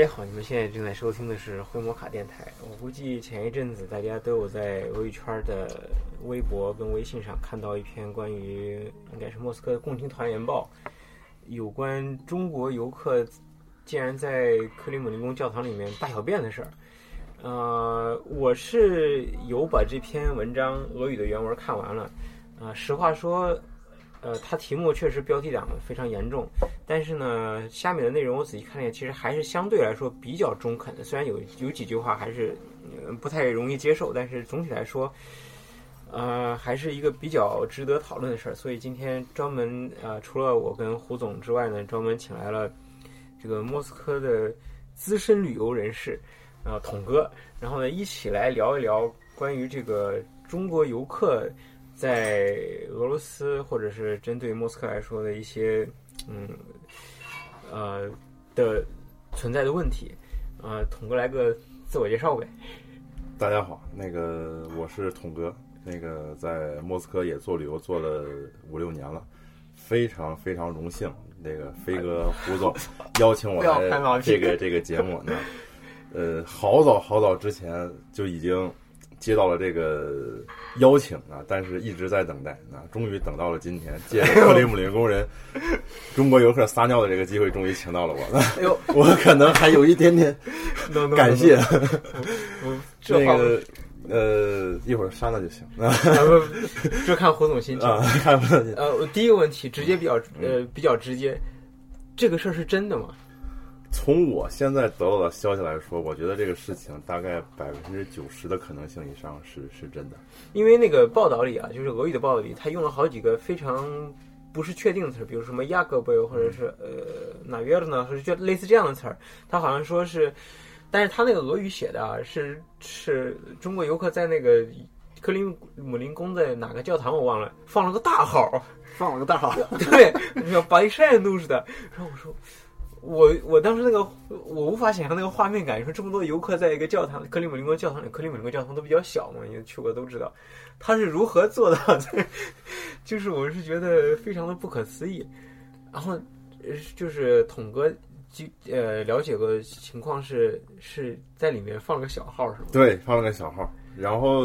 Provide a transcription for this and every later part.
大家好，你们现在正在收听的是灰摩卡电台。我估计前一阵子大家都有在俄语圈的微博跟微信上看到一篇关于应该是莫斯科的共青团员报，有关中国游客竟然在克里姆林宫教堂里面大小便的事儿。呃，我是有把这篇文章俄语的原文看完了。啊、实话说，呃，它题目确实标题党非常严重，但是呢，下面的内容我仔细看了一下，其实还是相对来说比较中肯的。虽然有有几句话还是、呃、不太容易接受，但是总体来说，呃，还是一个比较值得讨论的事儿。所以今天专门呃，除了我跟胡总之外呢，专门请来了这个莫斯科的资深旅游人士，呃，统哥，然后呢，一起来聊一聊关于这个中国游客在俄罗斯或者是针对莫斯科来说的一些嗯呃的存在的问题。呃，统哥来个自我介绍呗。大家好，那个我是统哥，那个在莫斯科也做旅游做了五六年了，非常非常荣幸，那个飞哥胡总邀请我来 这个这个节目呢，呃，好早好早之前就已经接到了这个邀请啊，但是一直在等待啊，终于等到了今天，借着克里姆林宫人中国游客撒尿的这个机会，终于请到了我。哎呦，我可能还有一点点 感谢。那个呃，一会儿删了就行啊这看胡总心情。啊，看不到你。呃，我第一个问题直接比较呃比较直接，这个事儿是真的吗？从我现在得到的消息来说，我觉得这个事情大概百分之九十的可能性以上是是真的。因为那个报道里啊，就是俄语的报道里，他用了好几个非常不是确定的词儿，比如什么雅各贝或者是呃哪约呢，或者就类似这样的词儿。他好像说是，但是他那个俄语写的啊，是是中国游客在那个克林姆林宫的哪个教堂我忘了，放了个大号，放了个大号，对，像白晒都似的。然后我说。我我当时那个我无法想象那个画面感，你说这么多游客在一个教堂，克里姆林宫教堂里，克里姆林宫教堂都比较小嘛，你去过都知道，他是如何做到的？就是我是觉得非常的不可思议。然后呃就是统哥就呃了解过情况是是在里面放了个小号是吗？对，放了个小号，然后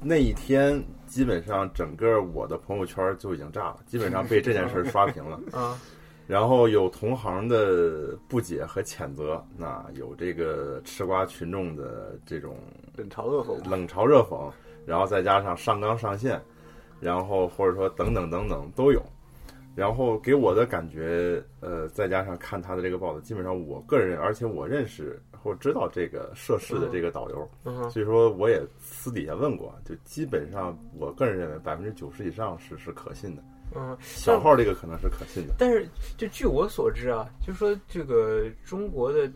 那一天基本上整个我的朋友圈就已经炸了，基本上被这件事刷屏了。啊然后有同行的不解和谴责，那有这个吃瓜群众的这种冷嘲热讽。冷嘲热讽，然后再加上上纲上线，然后或者说等等等等都有。然后给我的感觉，呃，再加上看他的这个报道，基本上我个人，而且我认识或知道这个涉事的这个导游，嗯所以说我也私底下问过，就基本上我个人认为百分之九十以上是是可信的，嗯，小号这个可能是可信的。但是就据我所知啊，就是说这个中国的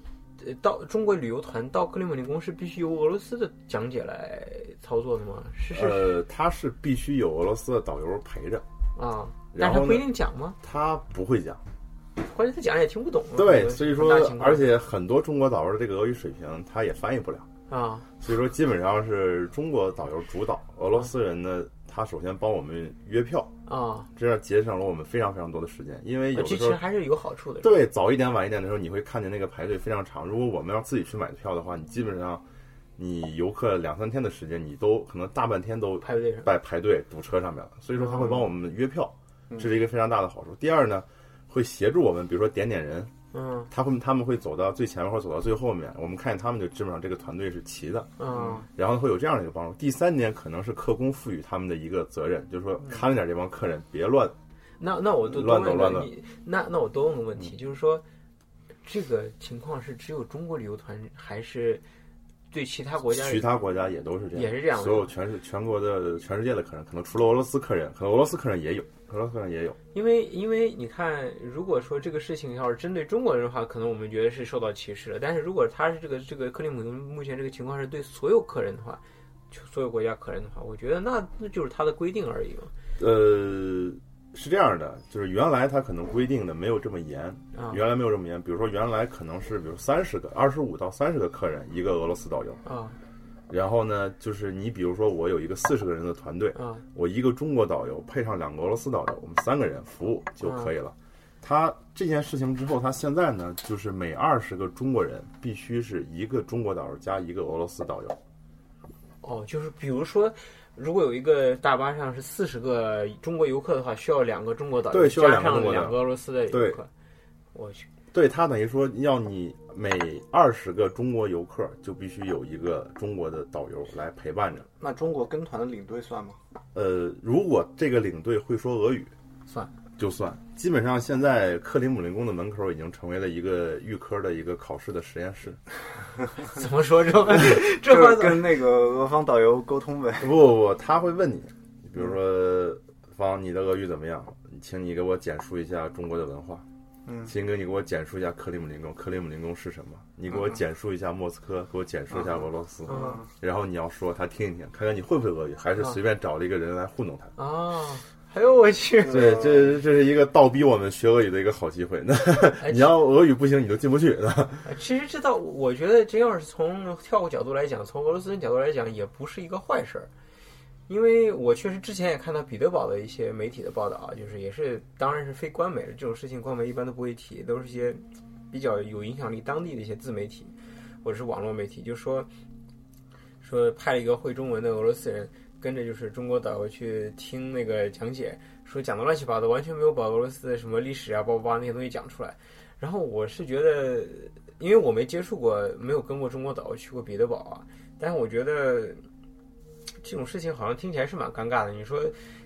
呃到中国旅游团到克里姆林宫是必须由俄罗斯的讲解来操作的吗？是是、呃，他是必须有俄罗斯的导游陪着，啊，但是他不一定讲吗？他不会讲。关键他讲也听不懂啊。对，所以说而且很多中国导游的这个俄语水平他也翻译不了，啊所以说基本上是中国导游主导，俄罗斯人呢，他首先帮我们约票，啊，这样节省了我们非常非常多的时间，因为有时候还是有好处的。对早一点晚一点的时候，你会看见那个排队非常长。如果我们要自己去买票的话，你基本上你游客两三天的时间，你都可能大半天都排队上在排队堵车上面了。所以说他会帮我们约票，这是一个非常大的好处。第二呢，会协助我们，比如说点点人，嗯他会他们会走到最前面或者走到最后面，我们看见他们就基本上这个团队是齐的，嗯然后会有这样的一个帮助。第三点可能是客工赋予他们的一个责任，就是说看着点这帮客人别乱。那那我多多问乱走乱走那那我多问个问题，就是说这个情况是只有中国旅游团还是对其他国家其他国家也都是这样，也是这样所有全是全国的全世界的客人，可能除了俄罗斯客人，可能俄罗斯客人也有，俄罗斯客人也有。因为因为你看，如果说这个事情要是针对中国人的话，可能我们觉得是受到歧视了。但是如果他是这个这个克里姆林目前这个情况是对所有客人的话，就所有国家客人的话，我觉得那那就是他的规定而已嘛。呃，是这样的，就是原来他可能规定的没有这么严，啊原来没有这么严。比如说原来可能是比如三十个、二十五到三十个客人一个俄罗斯导游，啊然后呢，就是你比如说我有一个四十个人的团队，啊我一个中国导游配上两个俄罗斯导游，我们三个人服务就可以了。他这件事情之后，他现在呢，就是每二十个中国人必须是一个中国导游加一个俄罗斯导游。哦，就是比如说，如果有一个大巴上是四十个中国游客的话，需要两个中国导游对需要加上两个中国导游两个俄罗斯的游对客。我去，对他等于说要你每二十个中国游客就必须有一个中国的导游来陪伴着。那中国跟团的领队算吗？呃，如果这个领队会说俄语，算就算。基本上现在克里姆林宫的门口已经成为了一个预科的一个考试的实验室。怎么说这话？这 跟那个俄方导游沟通呗。不不不，他会问你，比如说方，你的俄语怎么样？请你给我简述一下中国的文化。嗯请哥你给我简述一下克里姆林宫，克里姆林宫是什么？你给我简述一下莫斯科，给我简述一下俄罗斯。嗯然后你要说他听一听，看看你会不会俄语，还是随便找了一个人来糊弄他。啊？哎呦我去！对，这这是一个倒逼我们学俄语的一个好机会。那哎 你要俄语不行，你就进不去。呃其实这倒，我觉得真要是从跳过角度来讲，从俄罗斯人角度来讲，也不是一个坏事儿。因为我确实之前也看到彼得堡的一些媒体的报道啊，就是也是，当然是非官媒了，这种事情官媒一般都不会提，都是一些比较有影响力当地的一些自媒体或者是网络媒体，就说说派了一个会中文的俄罗斯人跟着就是中国导游去听那个讲解，说讲的乱七八糟，完全没有把俄罗斯的什么历史啊、包包那些东西讲出来。然后我是觉得，因为我没接触过，没有跟过中国导游去过彼得堡啊，但是我觉得这种事情好像听起来是蛮尴尬的。你说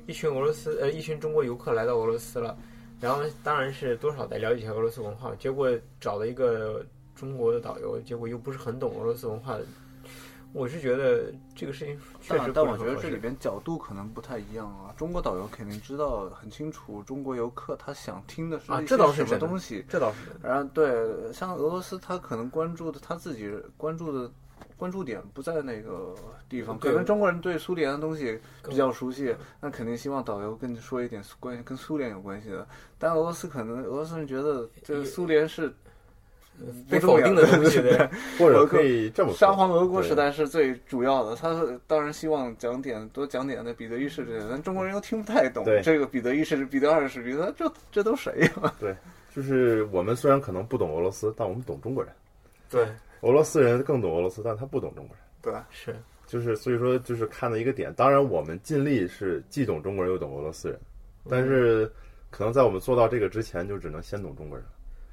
一群俄罗斯呃一群中国游客来到俄罗斯了，然后当然是多少得了解一下俄罗斯文化，结果找了一个中国的导游，结果又不是很懂俄罗斯文化的。我是觉得这个事情确实但但我觉得这里边角度可能不太一样啊。中国导游肯定知道很清楚，中国游客他想听的是啊这倒是什么东西。这倒是。然后对，像俄罗斯，他可能关注的他自己关注的关注点不在那个地方，可能中国人对苏联的东西比较熟悉，那肯定希望导游跟你说一点关系跟苏联有关系的。但俄罗斯可能俄罗斯人觉得这个苏联是被否定的东西，对对，或者可以这么说，沙皇俄国时代是最主要的，他当然希望讲点多讲点的彼得一世之类的，但中国人又听不太懂对这个彼得一世、彼得二世，彼得这这都谁呀？对就是我们虽然可能不懂俄罗斯，但我们懂中国人。对，俄罗斯人更懂俄罗斯，但他不懂中国人。对，是，就是所以说，就是看的一个点。当然，我们尽力是既懂中国人又懂俄罗斯人，但是可能在我们做到这个之前，就只能先懂中国人。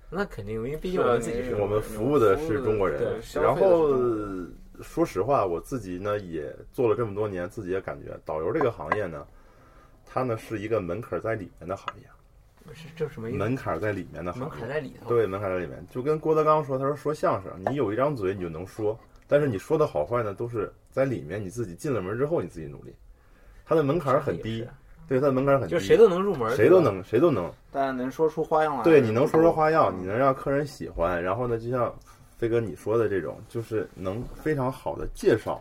那肯定，因为毕竟我们自己是是啊我们服务的是中国人然后说实话，我自己呢也做了这么多年，自己也感觉导游这个行业呢，它呢是一个门槛在里面的行业，是这什么意思？门槛在里面的行门业。槛在里头。对，门槛在里面，就跟郭德纲说，他说说相声，你有一张嘴你就能说，但是你说的好坏呢，都是在里面你自己进了门之后你自己努力，它的门槛很低，对，它的门槛很低，就谁都能入门，谁都能谁都能，大家能说出花样来。对，你能说出花样，你能让客人喜欢，然后呢，就像飞哥你说的这种，就是能非常好的介绍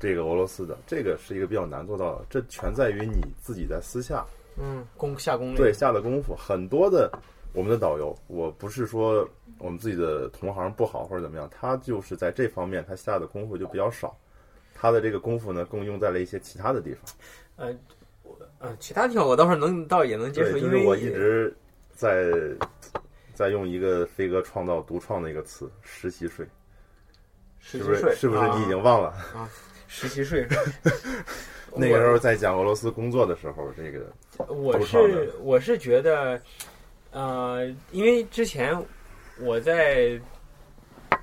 这个俄罗斯的，这个是一个比较难做到的，这全在于你自己在私下嗯，攻下功夫。对下的功夫。很多的我们的导游，我不是说我们自己的同行不好或者怎么样，他就是在这方面他下的功夫就比较少，他的这个功夫呢更用在了一些其他的地方。呃，我呃，其他地方我倒是能倒也能接受，就因为是我一直在在用一个飞哥创造独创的一个词“实习税”，是不是？实习税是不是啊你已经忘了啊？实习税？那个时候在讲俄罗斯工作的时候，这个我是我是觉得，呃，因为之前我在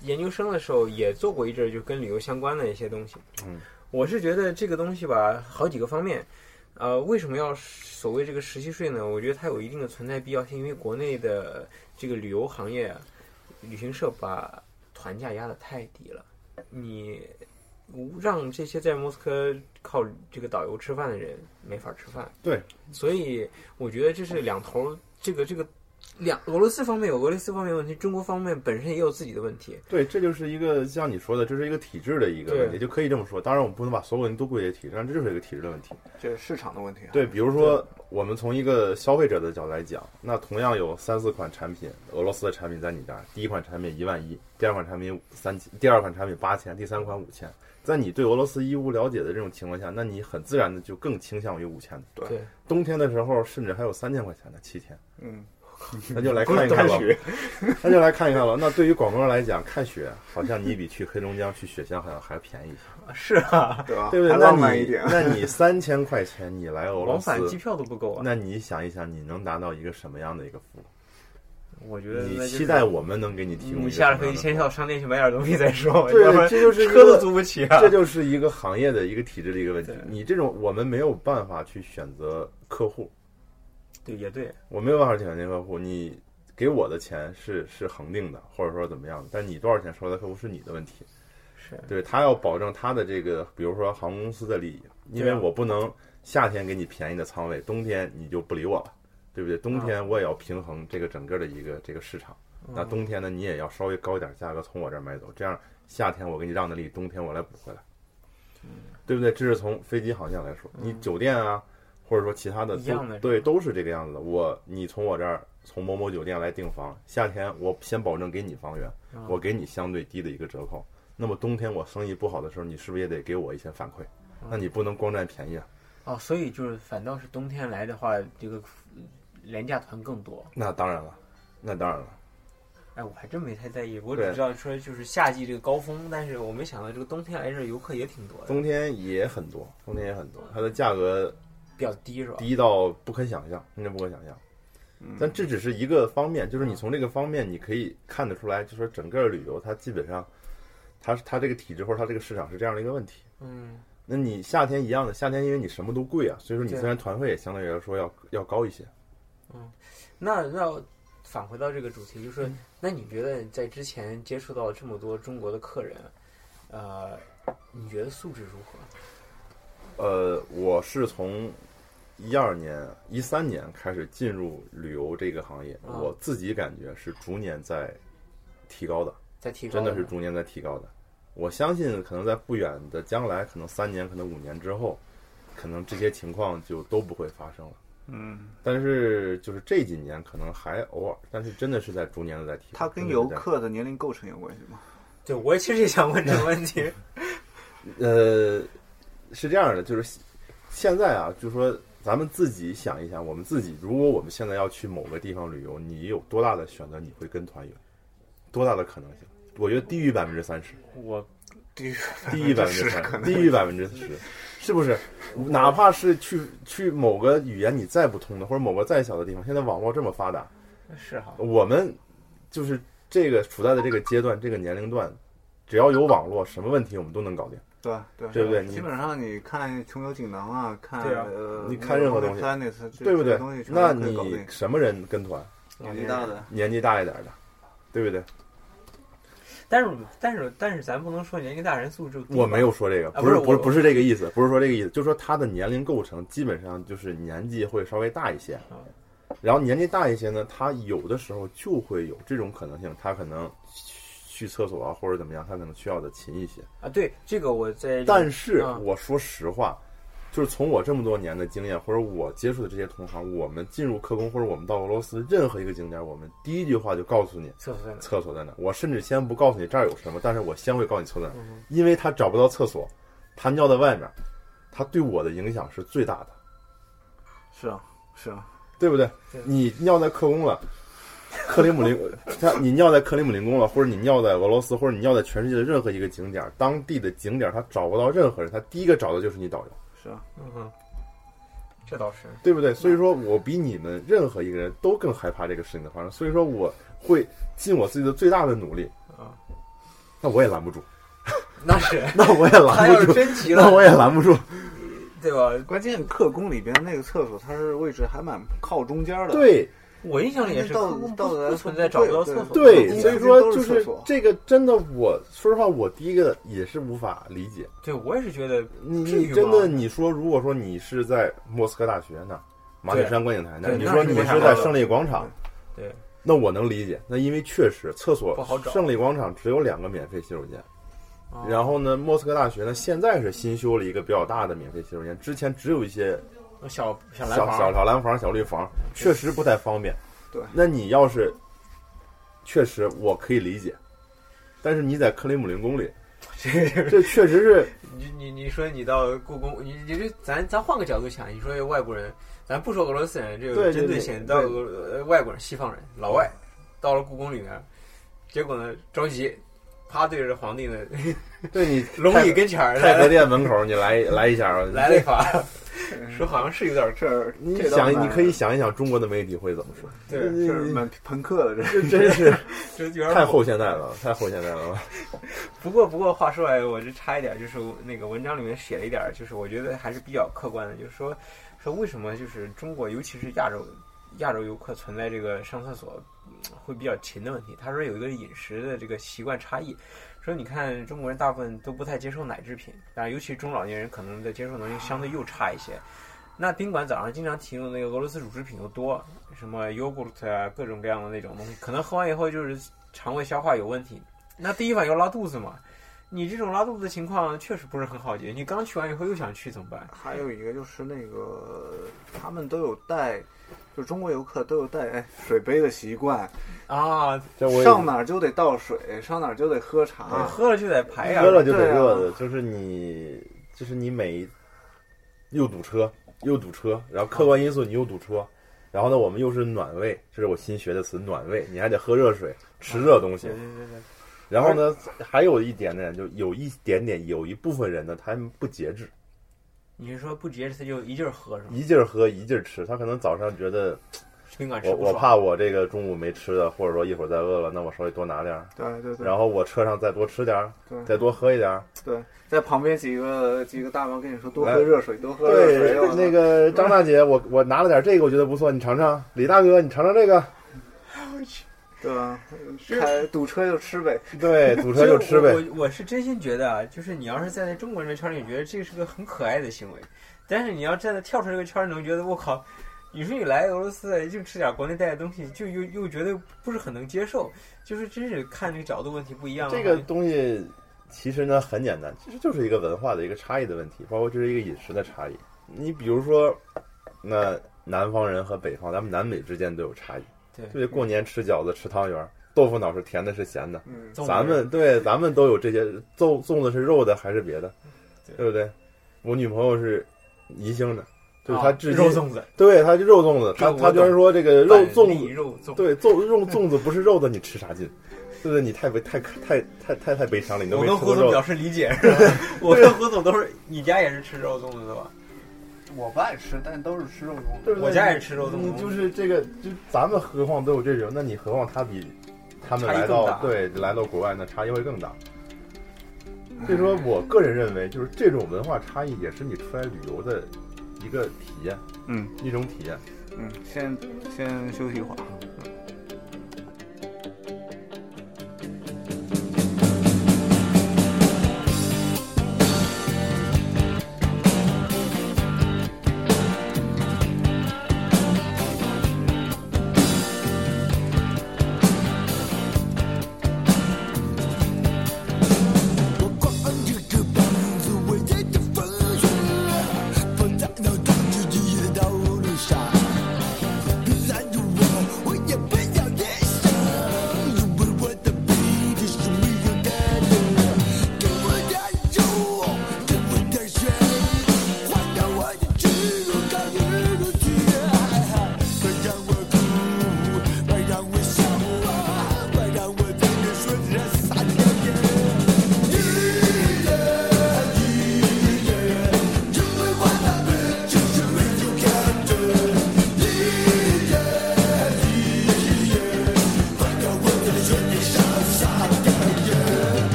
研究生的时候也做过一阵儿就跟旅游相关的一些东西。嗯，我是觉得这个东西吧，好几个方面。呃，为什么要所谓这个实习税呢？我觉得它有一定的存在必要性，因为国内的这个旅游行业啊，旅行社把团价压得太低了，你让这些在莫斯科靠这个导游吃饭的人没法吃饭。对，所以我觉得这是两头，这个这个两俄罗斯方面有俄罗斯方面的问题，中国方面本身也有自己的问题。对，这就是一个像你说的，这是一个体制的一个问题，就可以这么说。当然，我们不能把所有问题都归结体制，但这就是一个体制的问题。这是市场的问题啊。对，比如说我们从一个消费者的角度来讲，那同样有三四款产品，俄罗斯的产品在你这儿，第一款产品一万一，第二款产品三千，第二款产品八千，第三款五千。在你对俄罗斯一无了解的这种情况下，那你很自然的就更倾向于五千的。对对，冬天的时候，甚至还有三千块钱的七天。嗯，那就来看一看吧。雪。那就来看一看了。那对于广东人来讲，看雪好像你比去黑龙江去雪乡好像还便宜一些，是啊，对吧？对不对？还那你浪漫一点。那你三千块钱你来俄罗斯往返，机票都不够啊。那你想一想，你能达到一个什么样的一个服务？我觉得你期待我们能给你提供一你下了飞机先到商店去买点东西再说，对这就是车都租不起啊。这就是一个行业的一个体制的一个问题。你这种我们没有办法去选择客户，对，也对，我没有办法去选择客户。你给我的钱是是恒定的，或者说怎么样的，但你多少钱收来的客户是你的问题。是对他要保证他的这个，比如说航空公司的利益，因为我不能夏天给你便宜的仓位，冬天你就不理我了，对不对？冬天我也要平衡这个整个的一个这个市场。那冬天呢，你也要稍微高一点价格从我这儿买走，这样夏天我给你让的利，冬天我来补回来，对不对？这是从飞机航线来说，你酒店啊，或者说其他的一样的都对，都是这个样子的。我你从我这儿从某某酒店来订房，夏天我先保证给你房源，嗯我给你相对低的一个折扣。那么冬天我生意不好的时候，你是不是也得给我一些反馈？那你不能光占便宜啊！哦，所以就是反倒是冬天来的话，这个呃廉价团更多。那当然了，那当然了。哎，我还真没太在意，我只知道说就是夏季这个高峰，但是我没想到这个冬天来这儿游客也挺多的，冬天也很多，冬天也很多，它的价格比较低是吧？低到不可想象，真的不可想象。嗯但这只是一个方面，就是你从这个方面你可以看得出来，就说整个旅游它基本上，它它这个体制或者它这个市场是这样的一个问题。嗯，那你夏天一样的，夏天因为你什么都贵啊，所以说你虽然团费也相对来说要要高一些。嗯那那返回到这个主题，就是、嗯那你觉得在之前接触到这么多中国的客人，呃，你觉得素质如何？呃，我是从一二年、一三年开始进入旅游这个行业，啊我自己感觉是逐年在提高的，在提高真的是逐年在提高的。我相信，可能在不远的将来，可能三年、可能五年之后，可能这些情况就都不会发生了。嗯，但是就是这几年可能还偶尔，但是真的是在逐年的在提高。它跟游客的年龄构成有关系吗？对我其实也想问这个问题。呃，是这样的，就是现在啊，就是说咱们自己想一想，我们自己，如果我们现在要去某个地方旅游，你有多大的选择？你会跟团游？多大的可能性？我觉得低于百分之三十，我低于低于百分之可三，能低于百分之十，是不是？哪怕是去去某个语言你再不通的，或者某个再小的地方，现在网络这么发达，是哈，我们就是这个处在的这个阶段、这个年龄段，只要有网络，什么问题我们都能搞定。对？对对不对基本上你看穷游锦囊啊，看对啊呃，你看任何东西对不对那你什么人跟团？年纪大的，年纪大一点的，对不对？但是但是但是咱不能说年纪大人素质低我没有说这个，啊不是我不是不是这个意思，不是说这个意思，就是说他的年龄构成基本上就是年纪会稍微大一些啊，然后年纪大一些呢，他有的时候就会有这种可能性，他可能去厕所啊或者怎么样，他可能需要的勤一些。啊，对这个我在但是啊我说实话，就是从我这么多年的经验，或者我接触的这些同行，我们进入客工或者我们到俄罗斯任何一个景点，我们第一句话就告诉你厕所在哪？厕所在哪。我甚至先不告诉你这儿有什么，但是我先会告诉你厕所在哪，嗯因为他找不到厕所，他尿在外面，他对我的影响是最大的，是啊是啊，对不对对？你尿在客工了。克里姆林，他你尿在克里姆林宫了，或者你尿在俄罗斯，或者你尿在全世界的任何一个景点，当地的景点他找不到任何人，他第一个找的就是你导游。是啊，嗯哼，这倒是对不对？所以说我比你们任何一个人都更害怕这个事情的发生，所以说我会尽我自己的最大的努力。啊，那我也拦不住，那是那我也他要是拦不住，真急了，那我也拦不住。对吧？关键克宫里边那个厕所，它是位置还蛮靠中间的。对我印象里也是，到到来不不存在找不到厕所。对，对所以说就是这个真的，我说实话，我第一个也是无法理解。对我也是觉得你真的你说，如果说你是在莫斯科大学那儿，马铁山观景台那儿，你说你是在胜利广场，对那我能理解。那因为确实厕所不好找胜利广场只有两个免费洗手间。啊然后呢，莫斯科大学呢，现在是新修了一个比较大的免费洗手间，之前只有一些小小小蓝房，小小蓝房、小绿房，确实不太方便。对那你要是确实我可以理解，但是你在克里姆林宫里，这这确实是 你你你说你到故宫，你你这咱咱换个角度想，你说外国人，咱不说俄罗斯人，这个针对性，到对俄呃外国人、西方人、老外，到了故宫里面，结果呢着急，啪对着皇帝呢对你 龙椅跟前儿太和殿门口你来来一下，来了一发，说好像是有点儿这儿你想你可以想一想中国的媒体会怎么说？对，这儿蛮朋克的，这这真是 这有点太后现代了，太后现代了。不过不过话说来，我这插一点，就是那个文章里面写了一点儿，就是我觉得还是比较客观的，就是说说为什么就是中国，尤其是亚洲亚洲游客存在这个上厕所嗯会比较勤的问题。他说有一个饮食的这个习惯差异，说你看中国人大部分都不太接受奶制品，当然尤其中老年人可能的接受能力相对又差一些。那宾馆早上经常提供的那个俄罗斯乳制品又多，什么 yogurt 啊，各种各样的那种东西，可能喝完以后就是肠胃消化有问题。那第一反应要拉肚子嘛，你这种拉肚子的情况确实不是很好解决。你刚去完以后又想去怎么办？还有一个就是那个他们都有带，就中国游客都有带哎水杯的习惯，啊，这我上哪儿就得倒水，上哪儿就得喝茶。你喝了就得排呀、喝了就得热的，就是你，就是你每又堵车又堵车，然后客观因素你又堵车，然后呢，我们又是暖胃，这是我新学的词，暖胃，你还得喝热水，吃热东西。对，对对对，然后呢，还有一点呢，就有一点点，有一部分人呢，他们不节制，你是说不节制他就一劲儿喝是吗？一劲儿喝一劲儿吃，他可能早上觉得宾馆吃我我怕我这个中午没吃的，或者说一会儿再饿了，那我稍微多拿点儿，对对对，然后我车上再多吃点儿，对再多喝一点儿。对，在旁边几个几个大妈跟你说多喝热水，多喝热水。对，那个张大姐，我我拿了点这个，我觉得不错，你尝尝。李大哥，你尝尝这个。对吧？开堵车就吃呗。对，堵车就吃呗。我我我是真心觉得啊，就是你要是站在中国人的圈里，你觉得这是个很可爱的行为，但是你要站在跳出这个圈儿，能觉得我靠，你说你来俄罗斯就吃点国内带的东西，就又又觉得不是很能接受，就是真是看这个角度问题不一样。这个东西其实呢很简单，其实就是一个文化的一个差异的问题，包括就是一个饮食的差异。你比如说，那南方人和北方，咱们南北之间都有差异。对对，过年吃饺子、吃汤圆儿，豆腐脑是甜的，是咸的。嗯，粽子咱们对，咱们都有这些。粽粽子是肉的还是别的？对对不对？我女朋友是宜兴的，就是啊她至今肉粽子，对，她是肉粽子，她她居然说这个肉粽子，肉粽，对粽肉粽子不是肉的，你吃啥劲？对不对？你太悲太太太太太悲伤了，你都我没吃过肉跟胡总表。示理解，是吧？我跟胡总都是，你家也是吃肉粽子的吧？我不爱吃，但都是吃肉粽对不对我家也吃肉粽你就是这个，就咱们何况都有这种，那你何况他比他们来到对来到国外，那差异会更大。所以说我个人认为，就是这种文化差异也是你出来旅游的一个体验，嗯一种体验。嗯，先先休息一会儿。我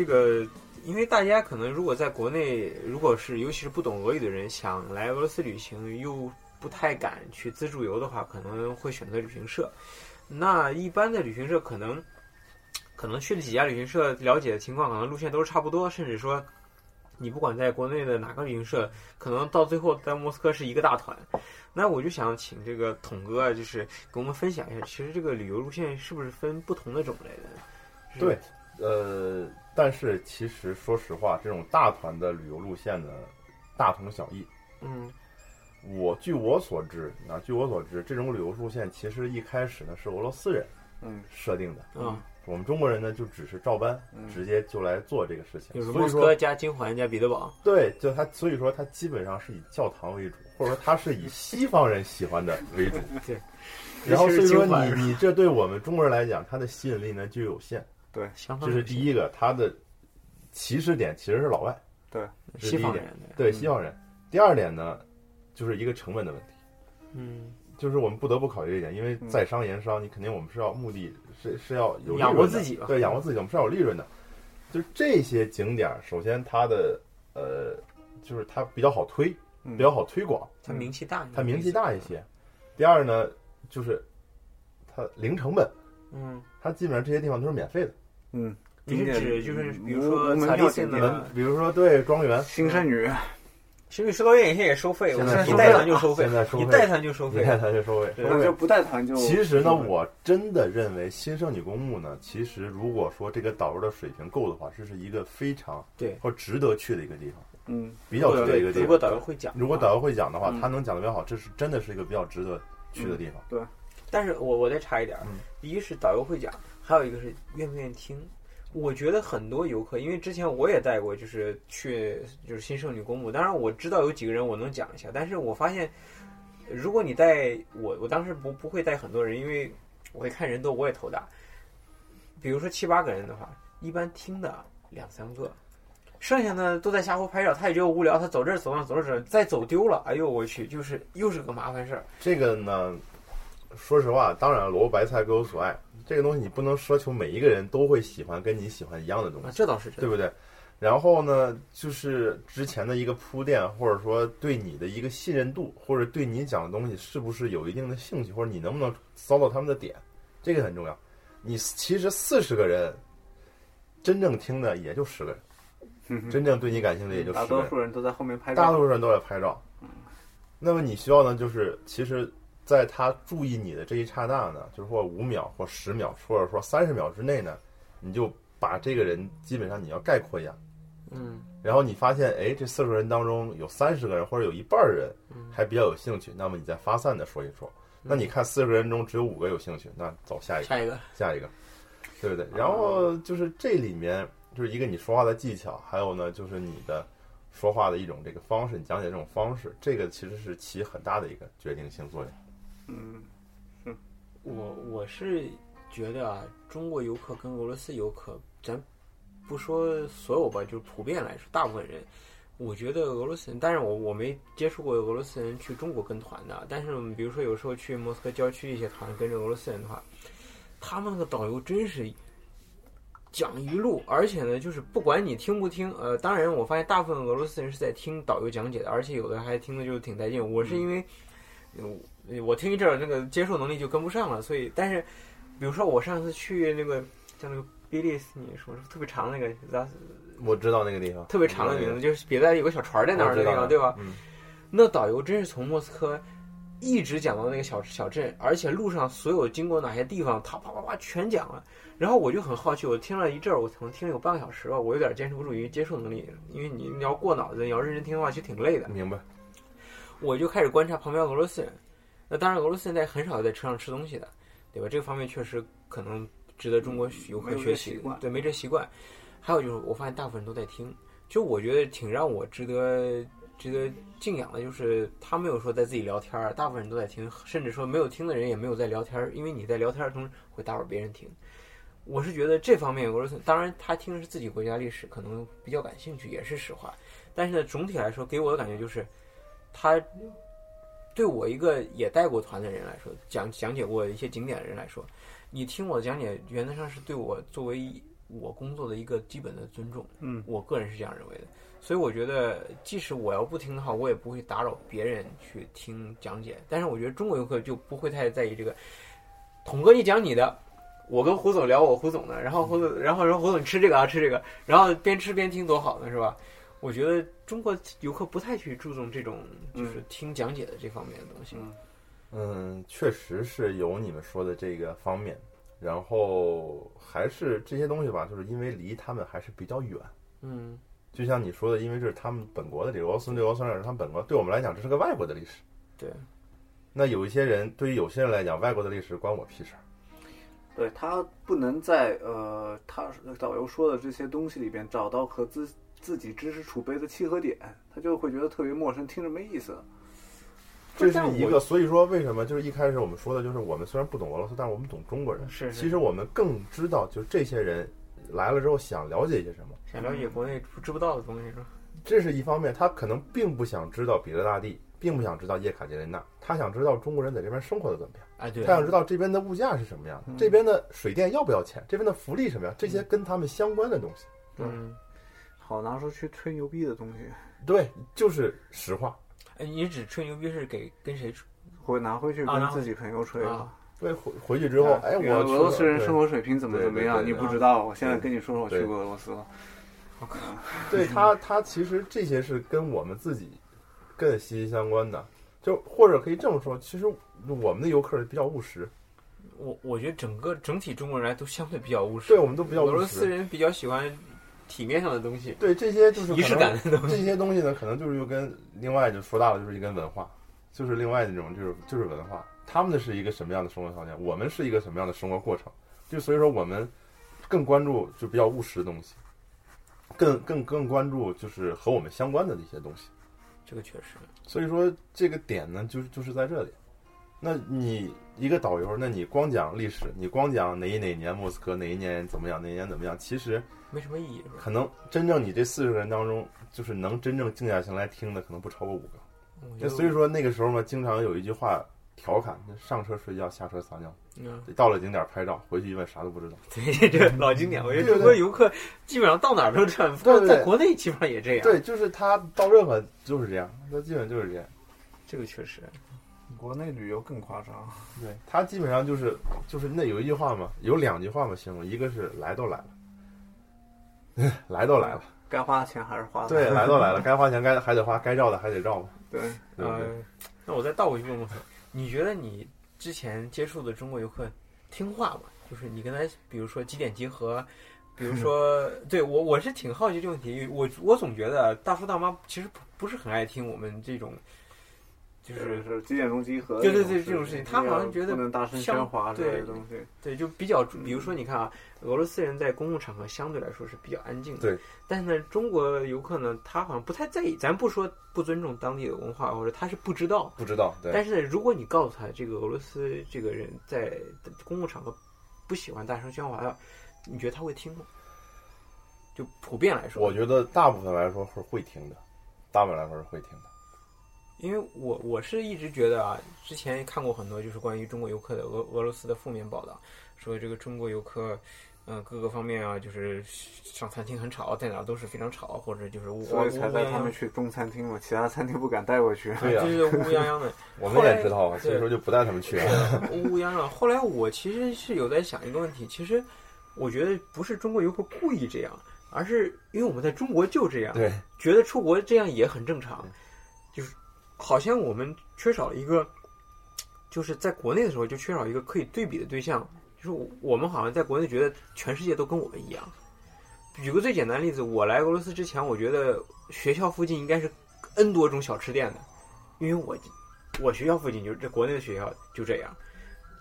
这个，因为大家可能如果在国内，如果是尤其是不懂俄语的人，想来俄罗斯旅行又不太敢去自助游的话，可能会选择旅行社。那一般的旅行社可能，可能去了几家旅行社，了解的情况可能路线都是差不多，甚至说，你不管在国内的哪个旅行社，可能到最后在莫斯科是一个大团。那我就想请这个统哥啊，就是给我们分享一下，其实这个旅游路线是不是分不同的种类的？对，呃，但是其实说实话，这种大团的旅游路线呢，大同小异。嗯我据我所知，啊，据我所知，这种旅游路线其实一开始呢是俄罗斯人嗯设定的，啊，我们中国人呢就只是照搬，嗯直接就来做这个事情。就是所以说莫斯科，加金环加彼得堡。对，就它，所以说它基本上是以教堂为主，或者说它是以西方人喜欢的为主。对。然后所以说你你这对我们中国人来讲，它的吸引力呢就有限。相当这是第一个，它的起始点其实是老外，对是西方人，对嗯西方人。第二点呢，就是一个成本的问题。嗯，就是我们不得不考虑这一点，因为在商言商，你肯定我们是要目的是是要有利润的养活自己吧对，养活自己，我们是要有利润的。就是这些景点，首先它的呃，就是它比较好推，嗯比较好推广，它名气大，它名气大一些。第二呢，就是它零成本，嗯，它基本上这些地方都是免费的。嗯，你指就是比如说无门萨利森票景点的，比如说对庄园，新生女，其实石头院有些也收费，我现在带团就收费现在，收费你带团就收费，你带团就收费，对我就不带团就。其实呢，我真的认为新生女公墓呢，其实如果说这个导游的水平够的话，这是一个非常对或值得去的一个地方，嗯比较值得一个地如果方。导游会讲，如果导游会讲的话，嗯他能讲的比较好，这是真的是一个比较值得去的地方。但是我我再插一点一是导游会讲，还有一个是愿不愿意听。我觉得很多游客，因为之前我也带过，就是去就是新圣女公墓，当然我知道有几个人我能讲一下，但是我发现，如果你带我，我当时不不会带很多人，因为我会看人多，我也头大。比如说七八个人的话，一般听的两三个，剩下的都在瞎胡拍照，他也觉得无聊，他走这儿走那儿走这儿走再走丢了，哎呦我去，就是又是个麻烦事儿。这个呢，说实话，当然萝卜白菜各有所爱，这个东西你不能奢求每一个人都会喜欢跟你喜欢一样的东啊，西，这倒是真的。对不对？然后呢，就是之前的一个铺垫，或者说对你的一个信任度，或者对你讲的东西是不是有一定的兴趣，或者你能不能骚到他们的点，这个很重要。你其实四十个人，真正听的也就十个人，真正对你感兴趣的也就十个人，大多数人都在后面拍照。大多数人都在拍照。那么你需要呢，就是其实在他注意你的这一刹那呢，就是说五秒或十秒，或者说三十秒之内呢，你就把这个人基本上你要概括一下。嗯然后你发现，哎，这四十个人当中有三十个人或者有一半儿人还比较有兴趣，那么你再发散的说一说。那你看四十个人中只有五个有兴趣，那走下一个，下一个，下一个，对不对？然后就是这里面就是一个你说话的技巧，还有呢就是你的说话的一种这个方式，你讲解这种方式，这个其实是起很大的一个决定性作用。嗯我我是觉得啊，中国游客跟俄罗斯游客，咱不说所有吧，就是普遍来说，大部分人，我觉得俄罗斯人，但是我我没接触过俄罗斯人去中国跟团的，但是比如说有时候去莫斯科郊区一些团跟着俄罗斯人的话，他们那个导游真是讲一路，而且呢，就是不管你听不听，呃，当然我发现大部分俄罗斯人是在听导游讲解的，而且有的还听的就是挺带劲。我是因为，我听一阵儿那个接受能力就跟不上了，所以但是，比如说我上次去那个像那个比利斯，你说是特别长那个，我知道那个地方，特别长的名字，就是别在有个小船在那儿的地方，对吧？嗯，那导游真是从莫斯科一直讲到那个小小镇，而且路上所有经过哪些地方，他啪啪啪全讲了。然后我就很好奇，我听了一阵儿，我可能听了有半个小时吧，我有点坚持不住，因为接受能力，因为你你要过脑子，你要认真听的话，其实挺累的。明白。我就开始观察旁边俄罗斯人。那当然，俄罗斯现在很少在车上吃东西的，对吧？这个方面确实可能值得中国游客学习。对，没这习惯。还有就是，我发现大部分人都在听，就我觉得挺让我值得值得敬仰的，就是他没有说在自己聊天儿，大部分人都在听，甚至说没有听的人也没有在聊天儿，因为你在聊天儿的同时会打扰别人听。我是觉得这方面俄罗斯，当然他听的是自己国家历史，可能比较感兴趣，也是实话。但是呢，总体来说给我的感觉就是，他对我一个也带过团的人来说，讲讲解过一些景点的人来说，你听我的讲解，原则上是对我作为我工作的一个基本的尊重。嗯我个人是这样认为的。所以我觉得，即使我要不听的话，我也不会打扰别人去听讲解。但是我觉得中国游客就不会太在意这个。统哥，你讲你的，我跟胡总聊我胡总的，然后胡总，然后说胡总你吃这个啊吃这个，然后边吃边听多好呢，是吧？我觉得中国游客不太去注重这种就是听讲解的这方面的东西。嗯嗯，确实是有你们说的这个方面，然后还是这些东西吧，就是因为离他们还是比较远。嗯就像你说的，因为这是他们本国的这个俄罗斯，这个俄罗斯人是他们本国，对我们来讲这是个外国的历史。对。那有一些人，对于有些人来讲，外国的历史关我屁事儿。对他不能在呃，他导游说的这些东西里边找到和自自己知识储备的契合点，他就会觉得特别陌生，听着没意思。这是一个，所以说为什么就是一开始我们说的，就是我们虽然不懂俄罗斯，但是我们懂中国人。是是其实我们更知道，就是这些人来了之后想了解一些什么。想了解国内不知不道的东西是吧？这是一方面，他可能并不想知道彼得大帝，并不想知道叶卡捷琳娜，他想知道中国人在这边生活的怎么样，哎，对，他想知道这边的物价是什么样的，这边的水电要不要钱，这边的福利什么样，这些跟他们相关的东西。嗯，好拿出去吹牛逼的东西，对，就是实话。哎，你只吹牛逼是给跟谁吹？会拿回去跟自己朋友吹啊对，回回去之后，哎，我俄罗斯人生活，水平怎么怎么样，你不知道。我现在跟你说说，我去过俄罗斯了。对他，他其实这些是跟我们自己更息息相关的。就或者可以这么说，其实我们的游客比较务实，我我觉得整个整体中国人来都相对比较务实，对我们都比较务俄罗斯。人比较喜欢体面上的东西，对这些就是仪式感的东西。这些东西呢，可能就是又跟另外就说大了就是一根文化，就是另外那种就是就是文化。他们的是一个什么样的生活条件，我们是一个什么样的生活过程，就所以说我们更关注就比较务实的东西，更更更关注就是和我们相关的一些东西。这个确实，所以说这个点呢，就是就是在这里。那你一个导游，那你光讲历史，你光讲哪一哪年莫斯科哪一年怎么样，哪一年怎么样，其实没什么意义，可能真正你这四十个人当中，就是能真正静下心来听的，可能不超过五个。那所以，说那个时候嘛，经常有一句话调侃：上车睡觉，下车撒尿。嗯，到了景点拍照，回去一问啥都不知道。对，这老景点。我觉得中国游客基本上到哪儿都这样，对对对在国内基本上也这样。，对，就是他到任何就是这样，他基本就是这样。这个确实，国内旅游更夸张，对他基本上就是就是那有一句话嘛，有两句话嘛形容，一个是来都来了，来都来了，该花的钱还是花的。对，来都来了，该花钱该还得花，该绕的还得绕嘛，对，对对？呃，那我再倒回去问问你，你觉得你之前接触的中国游客听话吗？就是你跟他，比如说几点集合，比如说，对我我是挺好奇这个问题，我我总觉得大叔大妈其实不不是很爱听我们这种，就就是是几点钟集合？对对对这种事情他好像觉得不能大声喧哗之类的东西。对，就比较，比如说你看啊，俄罗斯人在公共场合相对来说是比较安静的，对。但是呢，中国游客呢，他好像不太在意，咱不说不尊重当地的文化，或者他是不知道，不知道，对，但是呢，如果你告诉他这个俄罗斯这个人在公共场合不喜欢大声喧哗的，你觉得他会听吗？就普遍来说，我觉得大部分来说是会听的，大部分来说是会听的。因为我我是一直觉得啊，之前看过很多就是关于中国游客的俄俄罗斯的负面报道，说这个中国游客，嗯、各个方面啊，就是上餐厅很吵，在哪都是非常吵，或者就是乌所以才带他们去中餐厅嘛，其他餐厅不敢带过去。对呀、就是乌泱泱的。我们也知道啊，所以说就不带他们去啊。乌泱泱。后来我其实是有在想一个问题，其实我觉得不是中国游客故意这样，而是因为我们在中国就这样，对，觉得出国这样也很正常，就是好像我们缺少一个，就是在国内的时候就缺少一个可以对比的对象，就是我们好像在国内觉得全世界都跟我们一样。举个最简单例子，我来俄罗斯之前，我觉得学校附近应该是 N 多种小吃店的，因为我我学校附近就是这国内的学校就这样。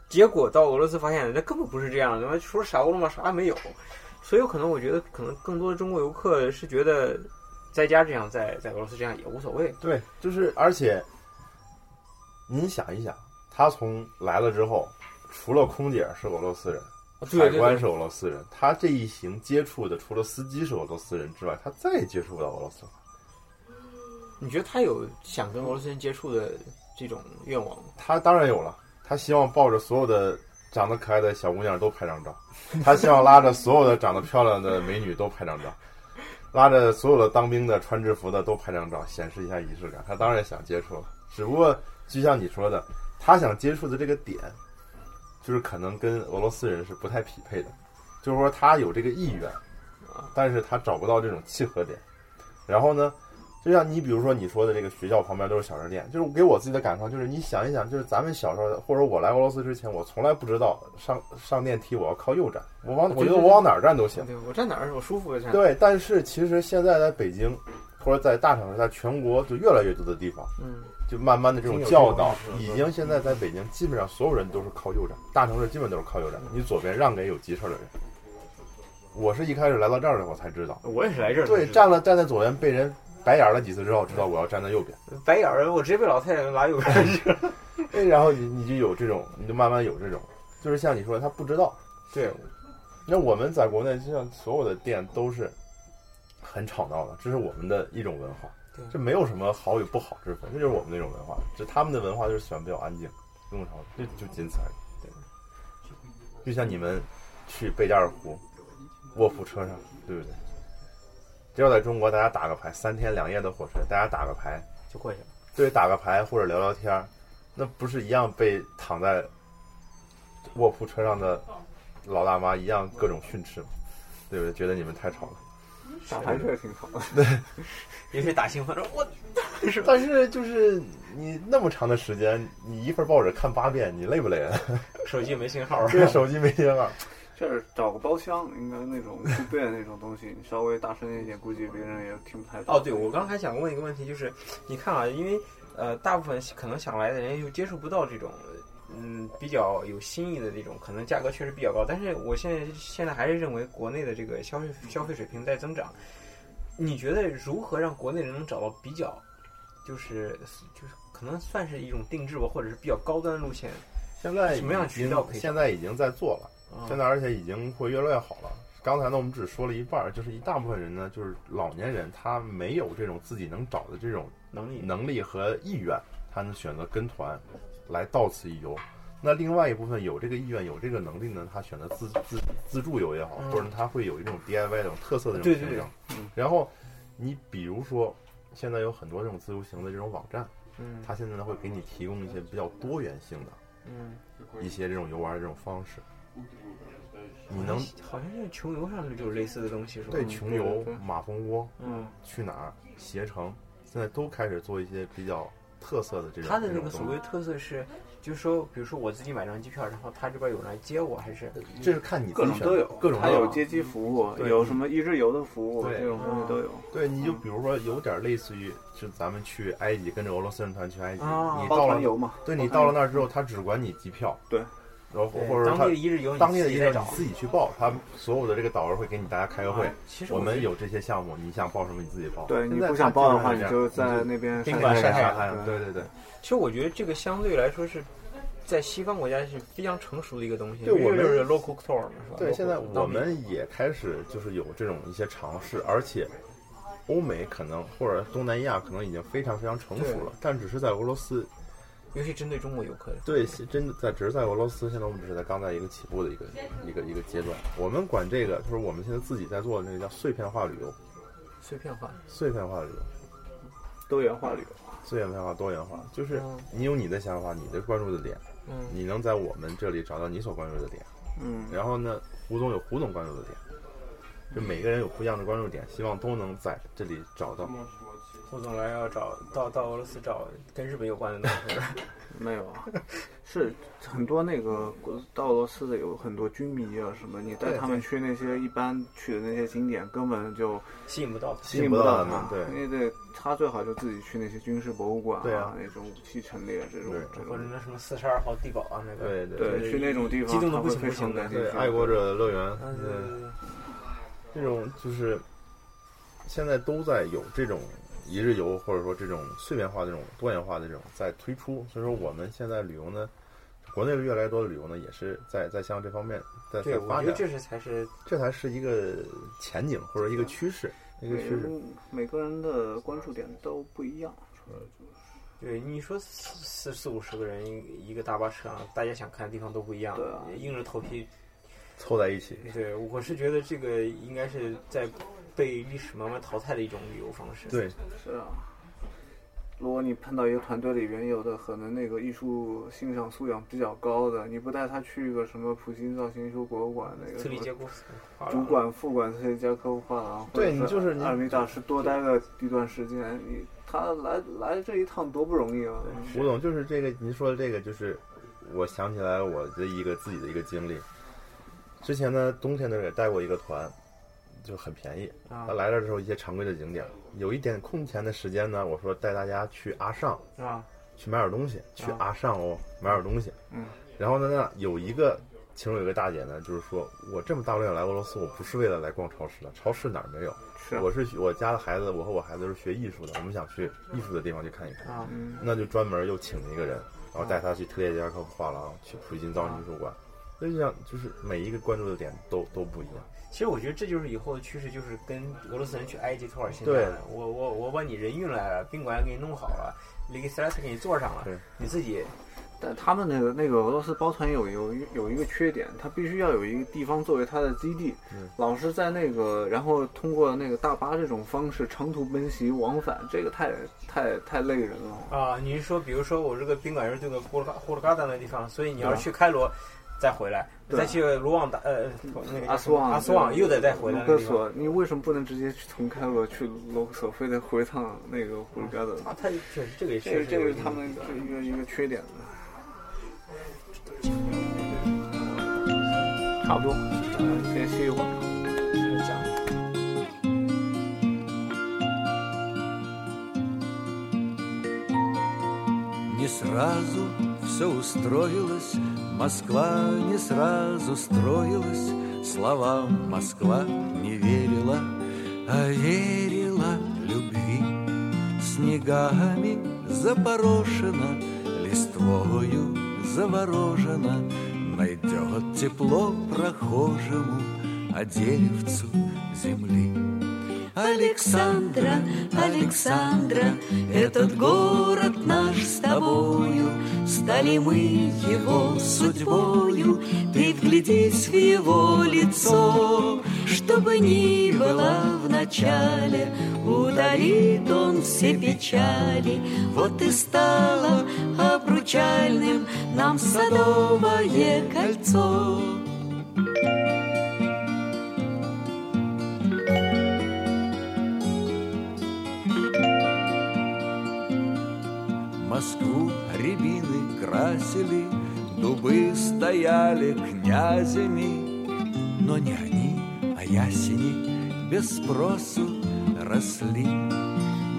结果到俄罗斯发现，那根本不是这样的，他妈除了沙锅嘛啥也没有。所以可能我觉得，可能更多的中国游客是觉得，在家这样，在在俄罗斯这样也无所谓。对，就是而且，您想一想，他从来了之后，除了空姐是俄罗斯人，海关是俄罗斯人，他这一行接触的除了司机是俄罗斯人之外，他再也接触不到俄罗斯了。你觉得他有想跟俄罗斯人接触的这种愿望吗？他当然有了，他希望抱着所有的长得可爱的小姑娘都拍张照，他希望拉着所有的长得漂亮的美女都拍张照，拉着所有的当兵的、穿制服的都拍张照，显示一下仪式感。他当然想接触了，只不过就像你说的，他想接触的这个点，就是可能跟俄罗斯人是不太匹配的，就是说他有这个意愿，但是他找不到这种契合点。然后呢，就像你比如说你说的这个学校旁边都是小吃店，就是给我自己的感受就是你想一想，就是咱们小时候或者我来俄罗斯之前，我从来不知道上上电梯我要靠右站，我往我觉得我往哪儿站都行。对我站哪儿我舒服就站。对，但是其实现在在北京或者在大城市，在全国就越来越多的地方，嗯，就慢慢的这种教导已经现在在北京基本上所有人都是靠右站，大城市基本都是靠右站，你左边让给有急事儿的人。我是一开始来到这儿的，我才知道，我也是来这儿。对，站了站在左边被人白眼了几次之后，知道我要站在右边。白眼儿，我直接被老太太拉右边去 然后你你就有这种，你就慢慢有这种，就是像你说的，他不知道。对，那我们在国内，就像所有的店都是很吵闹的，这是我们的一种文化对，这没有什么好与不好之分，这就是我们那种文化。这他们的文化就是喜欢比较安静，不用吵，就就仅此而已。对，就像你们去贝加尔湖卧铺车上，对不对？只要在中国，大家打个牌，三天两夜的火车，大家打个牌，就过去了。对，打个牌或者聊聊天儿，那不是一样被躺在卧铺车上的老大妈一样各种训斥吗？对不对？觉得你们太吵了。打牌确实挺吵的。也可以打兴奋说，我但是就是你那么长的时间，你一份报纸看八遍，你累不累啊？手机没信号。这个手机没信号。这儿找个包厢，应该那种不变那种东西，你稍微大声一点，估计别人也听不太到。哦，对，我刚还想问一个问题，就是你看啊，因为呃，大部分可能想来的人又接触不到这种。嗯，比较有新意的这种，可能价格确实比较高，但是我现在现在还是认为国内的这个消费消费水平在增长。你觉得如何让国内人能找到比较，就是就是可能算是一种定制吧，或者是比较高端的路线？现在什么样渠道可以现在已经在做了，啊现在而且已经会越来越好了。刚才呢，我们只说了一半儿，就是一大部分人呢，就是老年人，他没有这种自己能找的这种能力能力和意愿，他能选择跟团来到此一游。那另外一部分有这个意愿、有这个能力呢，他选择自自自助游也好，嗯或者他会有一种 DIY 的这种特色的这种行程。然后你比如说，现在有很多这种自由行的这种网站，嗯它现在呢会给你提供一些比较多元性的嗯，一些这种游玩的这种方式。你能好像是穷游上就有类似的东西是吧？对嗯穷游、马蜂窝、嗯，去哪儿、携程，现在都开始做一些比较特色的这种。它的那个所谓特色是，就是说，比如说我自己买张机票，然后他这边有人来接我，还是这是看你自己选各种都有，还各种都有接机服务，有什么一日游的服务，对这种东西都有。对，你就比如说有点类似于，就咱们去埃及，跟着俄罗斯人团去埃及，你到了团游嘛，对你到了那儿之后，他只管你机票，对，然后或者他当地的一日游，当地的一个一找你。自己去报，他所有的这个导游会给你大家开个会啊，其实我们有这些项目，你想报什么你自己报。对，你不想报的话，你就在那边宾馆晒晒晒太阳，对对对。其实我觉得这个相对来说是在西方国家是非常成熟的一个东西。对我们就是 local tour 嘛，是吧？对，现在我们也开始就是有这种一些尝试，而且欧美可能或者东南亚可能已经非常非常成熟了，但只是在俄罗斯，尤其针对中国游客的。对，真的在只是在俄罗斯，现在我们只是在刚在一个起步的一个一个一个阶段。我们管这个就是我们现在自己在做的那个叫碎片化旅游，碎片化，碎片化旅游，多元化旅游。碎片化多元化，就是嗯你有你的想法，你的关注的点，嗯，你能在我们这里找到你所关注的点。嗯，然后呢，胡总有胡总关注的点，就每个人有不一样的关注点，希望都能在这里找到。胡总来要找到到俄罗斯找跟日本有关的东西，没有啊，是很多那个到俄罗斯的有很多军迷啊什么，你带他们去那些一般去的那些景点，根本就吸引不到他。吸引不到他们对因为对他最好就自己去那些军事博物馆对啊那种武器陈列这种或者。那什么四十二号地堡啊，那个对对对，去那种地方，激动得他会非不行不行的对。爱国者乐园，对这种就是现在都在有这种一日游，或者说这种碎片化的、这种多元化的这种在推出。所以说，我们现在旅游呢，国内的越来越多的旅游呢，也是在在向这方面在发展，我觉得这是才是这才是一个前景或者一个趋势，一个每趋势。每个人的关注点都不一样，说就是对，你说四四四五十个人一一个大巴车上，大家想看的地方都不一样，对啊硬着头皮。凑在一起。对，我是觉得这个应该是在被历史慢慢淘汰的一种旅游方式。对，是啊。如果你碰到一个团队里边有的可能那个艺术欣赏素养比较高的，你不带他去一个什么普希金造型艺术博物馆那个主管、副管特里加科夫画廊，对你就是你二米大师多待个一段时间，你他来来这一趟多不容易啊！吴总就是这个，您说的这个，就是我想起来我的一个自己的一个经历。之前呢，冬天的时候也带过一个团，就很便宜。啊他来了之后，一些常规的景点，有一点空闲的时间呢，我说带大家去阿尚，啊去买点东西，去啊阿尚哦，买点东西。嗯。然后呢，那有一个，其中有一个大姐呢，就是说我这么大老远来俄罗斯，我不是为了来逛超市的，超市哪儿没有？是啊我是我家的孩子，我和我孩子是学艺术的，我们想去艺术的地方去看一看。啊！嗯，那就专门又请了一个人，然后带他去特列加科夫画廊，去普希金造型艺术馆。所以就像就是每一个关注的点都都不一样。其实我觉得这就是以后的趋势，就是跟俄罗斯人去埃及、土耳其对。我我我把你人运来了，宾馆给你弄好了，那个 stress 给你坐上了，你自己但他们那个那个俄罗斯包团有有有一个缺点，它必须要有一个地方作为它的基地，嗯。老是在那个，然后通过那个大巴这种方式长途奔袭往返，这个太太太累人了。啊，你是说，比如说我这个宾馆是这个呼鲁嘎呼鲁嘎达那地方，所以你要是去开罗再回来，对啊再去卢旺达呃那个叫阿斯旺，阿斯旺又得再回来卢那个地方。克索，你为什么不能直接去从开罗去卢克索，非得回趟那个呼鲁嘎达？啊，他确实这个也这确实个这个是他有一定们这一个一个缺点。差不多，嗯，先歇一会儿。讲。 Не сразу все устроилось, Москва не сразу строилась, Словам Москва не верила, а верила любви. Снегами запорошена, листвою заворожена, Найдет тепло прохожему, а деревцу земли. Александра, Александра, этот город наш с тобою, Стали мы его судьбою, Ты вглядись в его лицо, Чтобы ни было в начале, Удалит он все печали, Вот и стало обручальным Нам садовое кольцо. Москву рябины красили, Дубы стояли князями, Но не они, а ясени без спросу росли.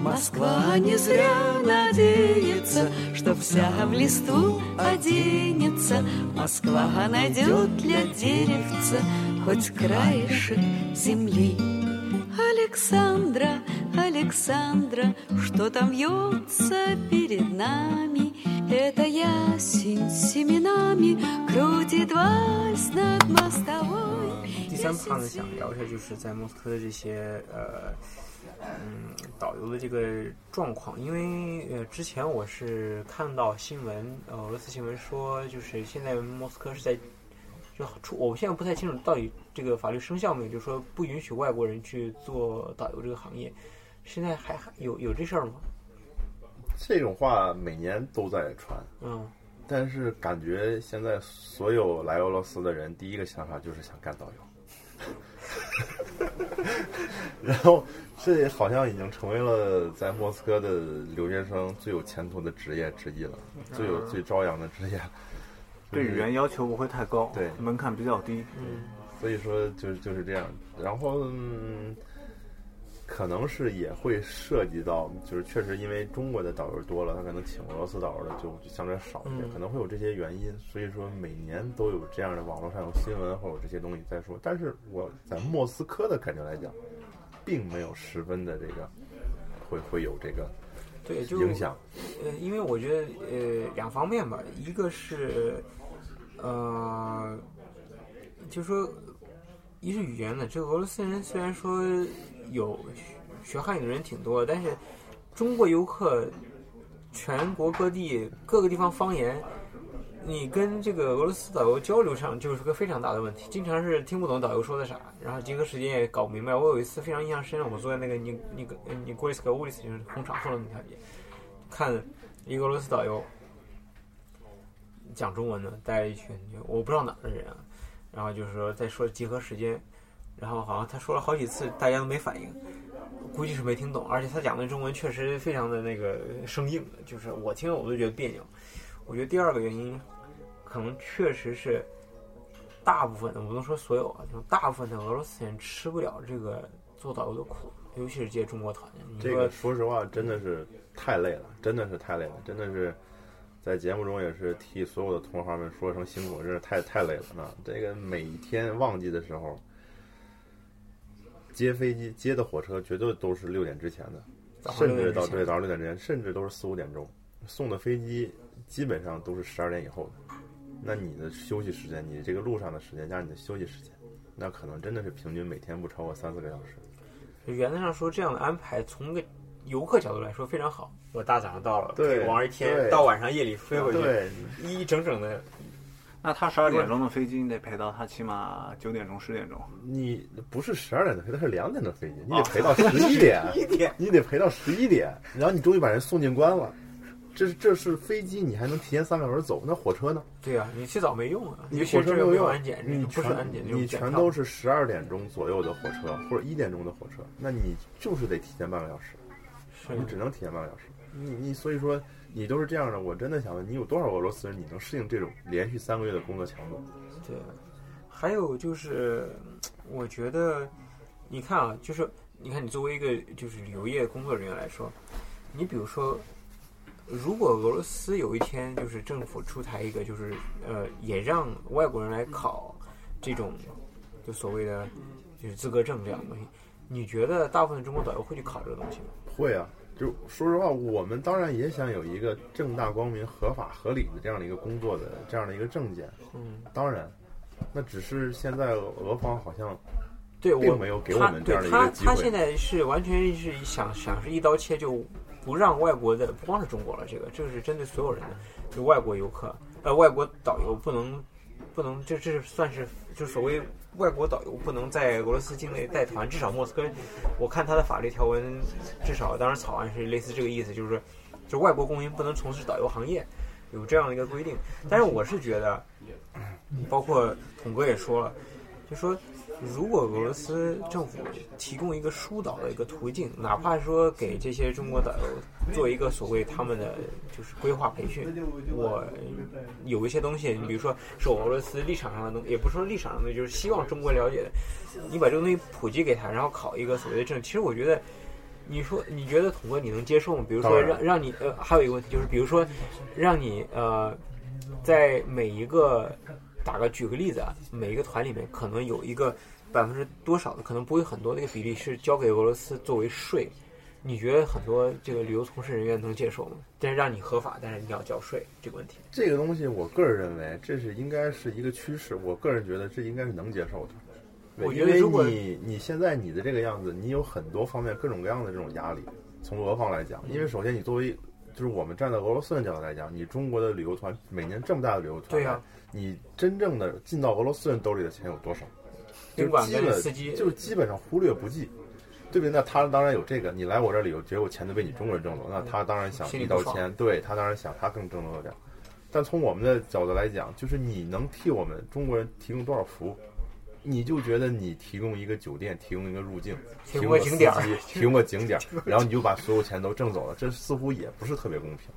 Москва не зря надеется, Что вся в листву оденется. Москва найдет для деревца Хоть краешек земли. Александра, Александра, что там вьется перед нами? Это ясень с семенами крутит вальс над мостовой. 第三趴呢，想聊一下就是在莫斯科的这些呃嗯导游的这个状况，因为呃之前我是看到新闻，呃俄罗斯新闻说，就是现在莫斯科是在就出，我现在不太清楚到底这个法律生效没有，就是说不允许外国人去做导游这个行业， 现在还还有有这事儿吗？这种话每年都在传，嗯但是感觉现在所有来俄罗斯的人，第一个想法就是想干导游。然后，这好像已经成为了在莫斯科的留学生最有前途的职业之一了，最有最朝阳的职业。对语言要求不会太高，对门槛比较低。嗯所以说就是就是这样。然后、嗯、可能是也会涉及到，就是确实因为中国的导游多了，他可能请俄罗斯导游的就就相对少一些，嗯可能会有这些原因。所以说每年都有这样的网络上有新闻或者这些东西在说。但是我在莫斯科的感觉来讲，并没有十分的这个会会有这个对，就影响。呃，因为我觉得呃两方面吧，一个是呃，就说一是语言的，这个俄罗斯人虽然说有学汉语的人挺多，但是中国游客全国各地各个地方方言，你跟这个俄罗斯导游交流上就是个非常大的问题，经常是听不懂导游说的啥，然后集合时间也搞不明白。我有一次非常印象深，我坐在那个尼尼格尼古里斯克乌里斯就是红场后的那条街，看一个俄罗斯导游讲中文的，带了一群我不知道哪的人啊，然后就是说在说集合时间，然后好像他说了好几次，大家都没反应。估计是没听懂，而且他讲的中文确实非常的那个生硬，就是我听了我都觉得别扭。我觉得第二个原因，可能确实是大部分的，我不能说所有啊，就大部分的俄罗斯人吃不了这个做导游的苦，尤其是这些中国团。这个说实话真的是太累了，真的是太累了，真的是在节目中也是替所有的同行们说声辛苦，真是太太累了啊！这个每天旺季的时候，接飞机接的火车绝对都是六点之前的，甚至到对早上六点之前，甚至都是四五点钟送的飞机，基本上都是十二点以后的。那你的休息时间，你这个路上的时间加上你的休息时间，那可能真的是平均每天不超过三四个小时。原则上说，这样的安排从个游客角度来说非常好。我大早上到了，对往上一天，到晚上夜里飞回去，对，一整整的那他十二点钟的飞机，你得陪到他起码九点钟、十点钟。你不是十二点的飞，他是两点的飞机，你得陪到十一点。你得陪到十一点，然后你终于把人送进关了。这是这是飞机，你还能提前三个小时走，那火车呢？对啊，你去早没用啊，你火车没有用安检，你不是全安检，你全都是十二点钟左右的火车，或者一点钟的火车，那你就是得提前半个小时，你只能提前半个小时。你你所以说你都是这样的，我真的想问你有多少俄罗斯人你能适应这种连续三个月的工作强度？对，还有就是，我觉得，你看啊，就是你看你作为一个就是旅游业工作人员来说，你比如说，如果俄罗斯有一天就是政府出台一个就是呃，也让外国人来考这种就所谓的就是资格证这样的东西，你觉得大部分中国导游会去考这个东西吗？会啊，就说实话，我们当然也想有一个正大光明、合法合理的这样的一个工作的这样的一个证件。嗯，当然，那只是现在俄方好像对我并没有给我们这样的一个机会。他现在是完全是想想是一刀切，就不让外国的，不光是中国了，这个这个是针对所有人的，就外国游客呃外国导游不能不能这这是算是就所谓外国导游不能在俄罗斯境内带团，至少莫斯科，我看他的法律条文，至少当时草案是类似这个意思，就是说就外国公民不能从事导游行业，有这样的一个规定。但是我是觉得，包括统哥也说了，就说如果俄罗斯政府提供一个疏导的一个途径，哪怕说给这些中国导游做一个所谓他们的就是规划培训，我有一些东西，你比如说是我俄罗斯立场上的东西也不是说立场上的，就是希望中国了解的，你把这个东西普及给他，然后考一个所谓的证，其实我觉得。你说，你觉得统哥你能接受吗？比如说让让你呃，还有一个问题就是，比如说让你呃，在每一个打个举个例子啊，每一个团里面可能有一个百分之多少的，可能不会很多的一个比例是交给俄罗斯作为税。你觉得很多这个旅游从事人员能接受吗？但是让你合法，但是你要交税这个问题。这个东西，我个人认为这是应该是一个趋势。我个人觉得这应该是能接受的。我觉得如果因为你你现在你的这个样子，你有很多方面各种各样的这种压力。从俄方来讲，因为首先你作为就是我们站在俄罗斯的角度来讲，你中国的旅游团每年这么大的旅游团，对呀你真正的进到俄罗斯人兜里的钱有多少？就基本就基本上忽略不计，对不对？那他当然有这个，你来我这儿旅游，结果钱都被你中国人挣走，那他当然想一刀切，对他当然想他更挣得点。但从我们的角度来讲，就是你能替我们中国人提供多少服务，你就觉得你提供一个酒店，提供一个入境，提供个司机提供个景点，然后你就把所有钱都挣走了，这似乎也不是特别公平。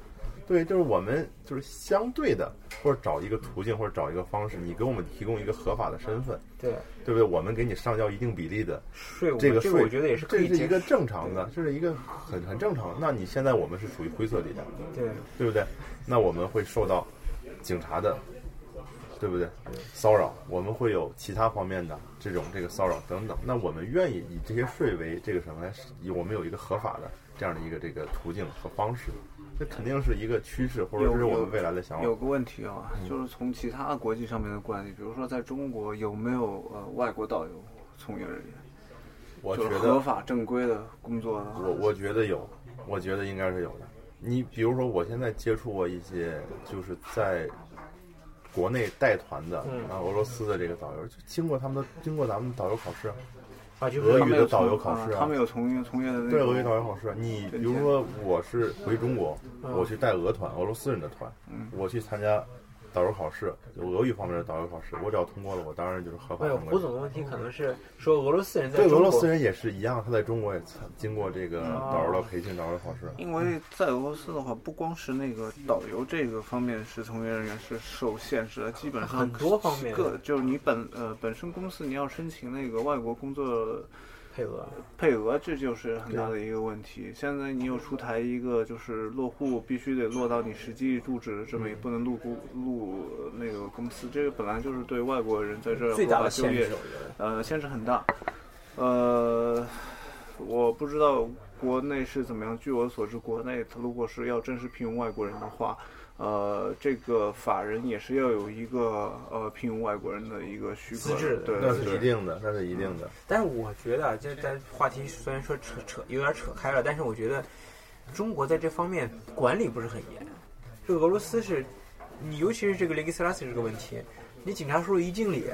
对，就是我们就是相对的，或者找一个途径，或者找一个方式，你给我们提供一个合法的身份，对，对不对？我们给你上交一定比例的税务这个税，这个我觉得也是这是一个正常的，这是一个很很正常的。那你现在我们是属于灰色地带，对对不对？那我们会受到警察的，对不对？骚扰，我们会有其他方面的这种这个骚扰等等。那我们愿意以这些税为这个什么来，以我们有一个合法的这样的一个这个途径和方式，这肯定是一个趋势，或者这是我们未来的想法有。个问题啊，就是从其他国际上面的关系，比如说在中国有没有呃外国导游从业人员，我觉得合得，法正规的工作的？我我觉得有，我觉得应该是有的。你比如说，我现在接触过一些就是在国内带团的嗯啊，俄罗斯的这个导游，就经过他们的经过咱们导游考试，啊，就是俄语的导游考试啊他们有从业从业的那对俄语导游考试。你比如说，我是回中国，嗯我去带俄团，俄罗斯人的团，嗯我去参加导游考试，有俄语方面的导游考试，我只要通过了，我当然就是合法没有通过胡。总的问题可能是说俄罗斯人在对，俄罗斯人也是一样，他在中国也参经过这个哦导游的培训、导游考试。因为在俄罗斯的话，不光是那个导游这个方面是从业人员是受限制的，基本上很多方面各就是你本呃本身公司你要申请那个外国工作配额，配额，这就是很大的一个问题。现在你有出台一个就是落户必须得落到你实际住址，这么也不能入公入那个公司，这个本来就是对外国人在这儿最大的合法就业限制。呃，限制很大。呃，我不知道国内是怎么样。据我所知，国内它如果是要正式聘用外国人的话，呃，这个法人也是要有一个呃聘用外国人的一个许可资质的对，那是一定的，那是一定的。但是我觉得啊，这咱话题虽然说扯扯有点扯开了，但是我觉得中国在这方面管理不是很严。这个俄罗斯是，你尤其是这个雷吉斯拉斯这个问题，你警察叔叔一敬礼，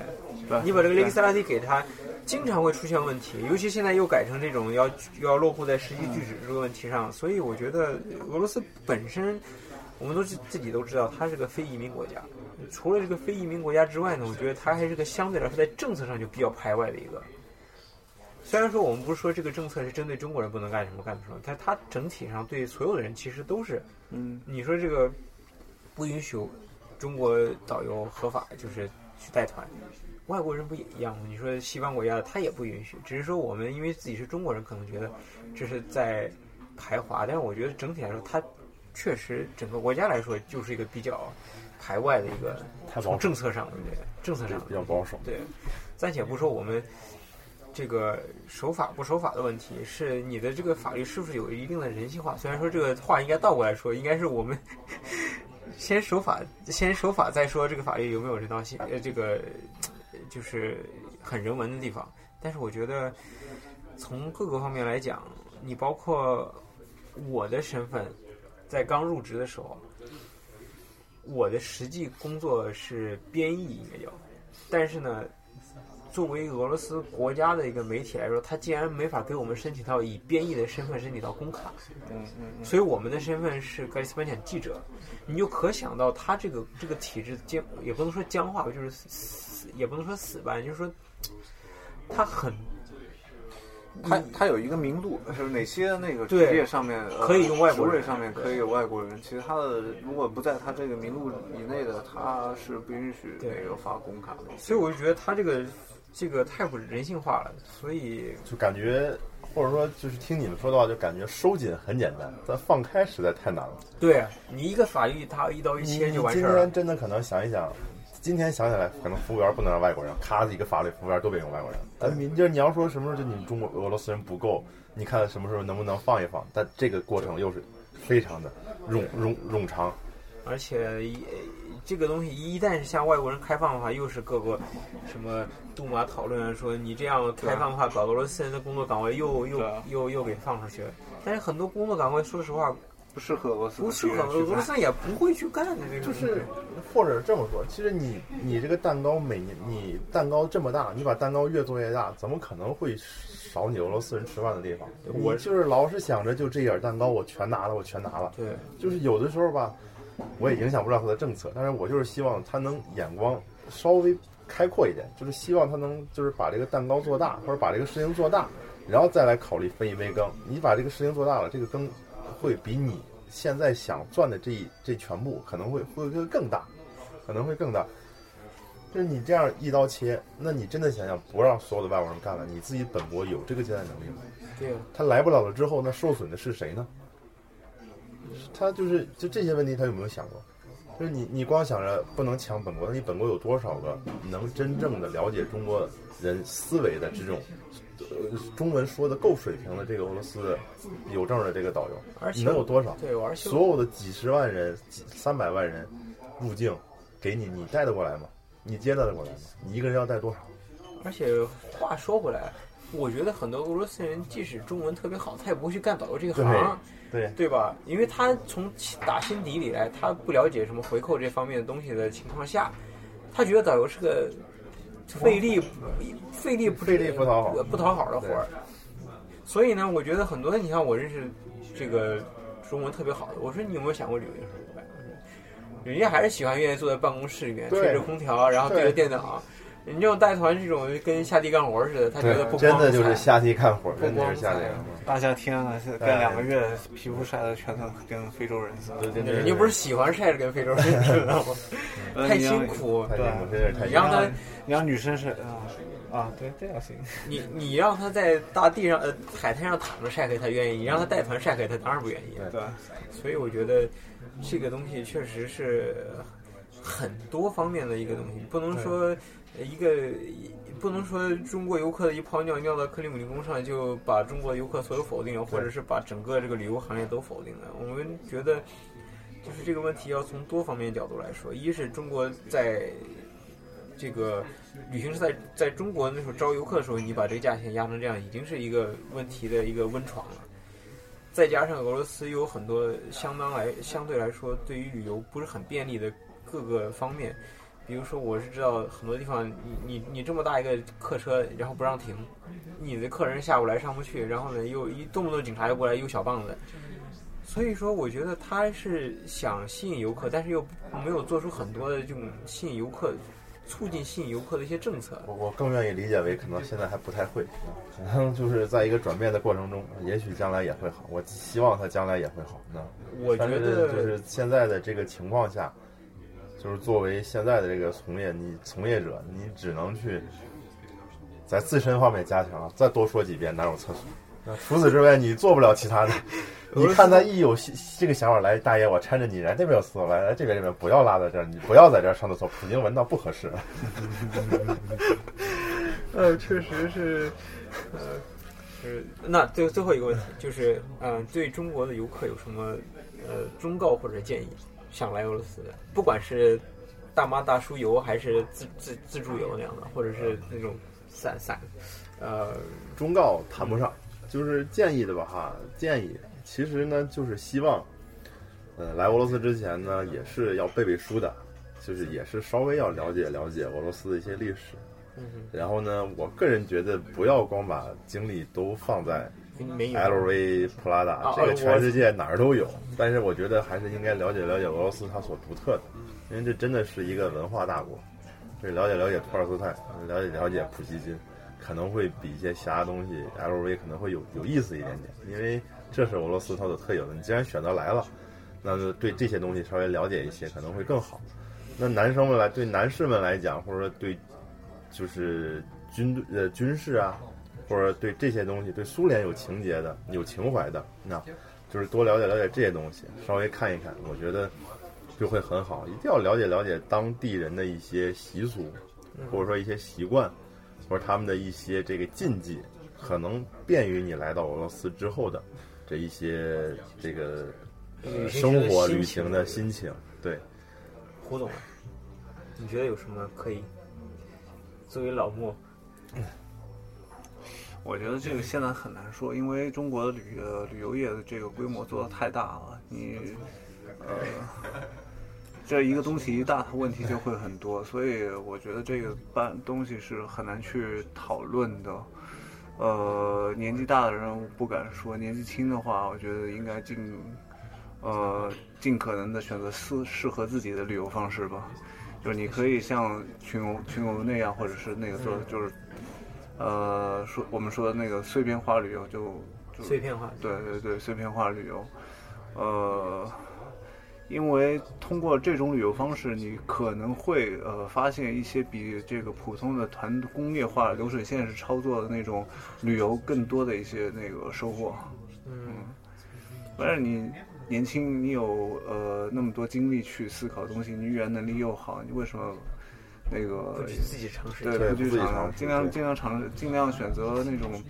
你把这个雷吉斯拉斯给他，经常会出现问题，尤其现在又改成这种要要落户在实际居址这个问题上，所以我觉得俄罗斯本身，我们都是自己都知道，它是个非移民国家。除了这个非移民国家之外呢，我觉得它还是个相对来说在政策上就比较排外的一个。虽然说我们不是说这个政策是针对中国人不能干什么干什么，但它整体上对所有的人其实都是，嗯，你说这个不允许中国导游合法就是去带团，外国人不也一样吗？你说西方国家他也不允许，只是说我们因为自己是中国人，可能觉得这是在排华，但是我觉得整体来说，它确实整个国家来说就是一个比较排外的一个从政策上，对不对？政策上比较保守。对，暂且不说我们这个守法不守法的问题，是你的这个法律是不是有一定的人性化？虽然说这个话应该倒过来说，应该是我们 先守法，先守法再说这个法律有没有人道性，呃，这个呃就是很人文的地方。但是我觉得从各个方面来讲，你包括我的身份，在刚入职的时候，我的实际工作是编译，应该叫。但是呢，作为俄罗斯国家的一个媒体来说，他竟然没法给我们申请到以编译的身份申请到公卡，嗯嗯嗯，所以我们的身份是格里斯班奖记者，你就可想到他这个这个体制僵，也不能说僵化吧，就是死，也不能说死吧，就是说他很它它有一个名录，就是哪些那个职业上面呃可以用外国人上面可以有外国人，其实他的如果不在他这个名录以内的，他是不允许那个发工卡的。所以我就觉得他这个这个太不人性化了，所以就感觉，或者说就是听你们说的话，就感觉收紧很简单，但放开实在太难了。对啊你一个法律他一刀一你切就完今事儿了天。真的可能想一想，今天想起来，可能服务员不能让外国人，咔一个法律，服务员都别用外国人。但你就是你要说什么时候就你们中国俄罗斯人不够，你看什么时候能不能放一放？但这个过程又是非常的冗冗冗长。而且一这个东西一旦是向外国人开放的话，又是各个什么杜马讨论说你这样开放的话，把俄罗斯人的工作岗位又又又又给放出去了。但是很多工作岗位，说实话不适合俄罗斯不适合俄罗斯也不会去干的，这个就是，或者这么说，其实你你这个蛋糕每年你蛋糕这么大，你把蛋糕越做越大，怎么可能会少你俄罗斯人吃饭的地方？我我就是老是想着就这点蛋糕我全拿了，我全拿了。对就是有的时候吧，我也影响不了他的政策，但是我就是希望他能眼光稍微开阔一点，就是希望他能就是把这个蛋糕做大，或者把这个事情做大，然后再来考虑分一杯羹。你把这个事情做大了，这个羹会比你现在想赚的这一这全部可能会会会更大，可能会更大。就是你这样一刀切，那你真的想想不让所有的外国人干了，你自己本国有这个接待能力吗？对啊，他来不了了之后，那受损的是谁呢？他就是就这些问题，他有没有想过？就是你你光想着不能抢本国，那你本国有多少个能真正的了解中国人思维的这种，呃，中文说的够水平的这个俄罗斯有证的这个导游，而且你能有多少？对，而且所有的几十万人、几三百万人入境，给你，你带得过来吗？你接待得过来吗？你一个人要带多少？而且话说回来，我觉得很多俄罗斯人即使中文特别好，他也不会去干导游这个行，对对吧？因为他从打心底里来，他不了解什么回扣这方面的东西的情况下，他觉得导游是个费力费力不费力不讨好不讨好的活儿。所以呢，我觉得很多，你看我认识这个中文特别好的，我说你有没有想过旅游什么？人家还是喜欢愿意坐在办公室里面吹着空调，然后对着电脑。你这种带团这种跟下地干活似的，他觉得不对，真的就是下地干活，不真的光是下地干活。大夏天了，是干两个月，皮肤晒的全都跟非洲人似的。对对人家不是喜欢晒着跟非洲人似的吗？太辛苦，太辛苦，真是太你让他你让女生是啊啊，对，这样行。你你让他在大地上呃海滩上躺着晒黑，他愿意；你让他带团晒黑，他当然不愿意。对，所以我觉得这个东西确实是很多方面的一个东西，不能说一个不能说中国游客的一泡尿尿到克里姆林宫上就把中国游客所有否定了，或者是把整个这个旅游行业都否定了。我们觉得就是这个问题要从多方面角度来说，一是中国在这个旅行社在在中国那时候招游客的时候，你把这个价钱压成这样，已经是一个问题的一个温床了。再加上俄罗斯有很多相当来相对来说对于旅游不是很便利的各个方面，比如说我是知道很多地方你你你这么大一个客车，然后不让停，你的客人下午来上不去，然后呢又一动不动警察又过来又小棒子，所以说我觉得他是想吸引游客，但是又没有做出很多的这种吸引游客、促进吸引游客的一些政策。我我更愿意理解为可能现在还不太会，可能就是在一个转变的过程中，也许将来也会好。我希望他将来也会好。那我觉得就是现在的这个情况下，就是作为现在的这个从业你从业者，你只能去在自身方面加强。再多说几遍，哪有厕所？那除此之外，你做不了其他的。你看他一有这个想法来，大爷，我搀着你，来这边有厕所，来来这边这边，不要拉在这儿，你不要在这儿上厕所，普京闻到不合适。呃，确实是，呃，是那最最后一个问题就是，嗯、对中国的游客有什么呃忠告或者建议？想来俄罗斯的，不管是大妈大叔游还是自自自助游那样的，或者是那种散散，呃，忠告谈不上，就是建议的吧哈。建议其实呢，就是希望，呃，来俄罗斯之前呢，也是要背背书的，就是也是稍微要了解了解俄罗斯的一些历史。嗯然后呢，我个人觉得不要光把精力都放在哼，没有 LV、普拉达啊，这个全世界哪儿都有。但是我觉得还是应该了解了解俄罗斯它所独特的，因为这真的是一个文化大国。对，了解了解托尔斯泰，了解了解普希金，可能会比一些其他东西 LV 可能会有有意思一点点，因为这是俄罗斯它的特有的。你既然选择来了，那就对这些东西稍微了解一些可能会更好。那男生们来，对男士们来讲，或者说对就是军队呃军事啊，或者对这些东西，对苏联有情节的、有情怀的，那就是多了解了解这些东西，稍微看一看，我觉得就会很好。一定要了解了解当地人的一些习俗，或者说一些习惯，或者他们的一些这个禁忌，可能便于你来到俄罗斯之后的这一些这个、呃、生活旅行的心情。对，胡总啊，你觉得有什么可以作为老莫？我觉得这个现在很难说，因为中国的旅呃旅游业的这个规模做的太大了，你呃这一个东西一大，它问题就会很多，所以我觉得这个办东西是很难去讨论的。呃，年纪大的人不敢说，年纪轻的话，我觉得应该尽呃尽可能的选择适适合自己的旅游方式吧。就是你可以像群游群游那样，或者是那个做就是呃，说我们说的那个碎片化旅游就，就碎片化，对对对，碎片化旅游，呃，因为通过这种旅游方式，你可能会呃发现一些比这个普通的团工业化流水线式操作的那种旅游更多的一些那个收获。嗯，反正你年轻，你有呃那么多精力去思考东西，你语言能力又好，你为什么那个不去自己尝试。对，对不去尝试，自己尝试尽量尽量尝试，尽量选择那种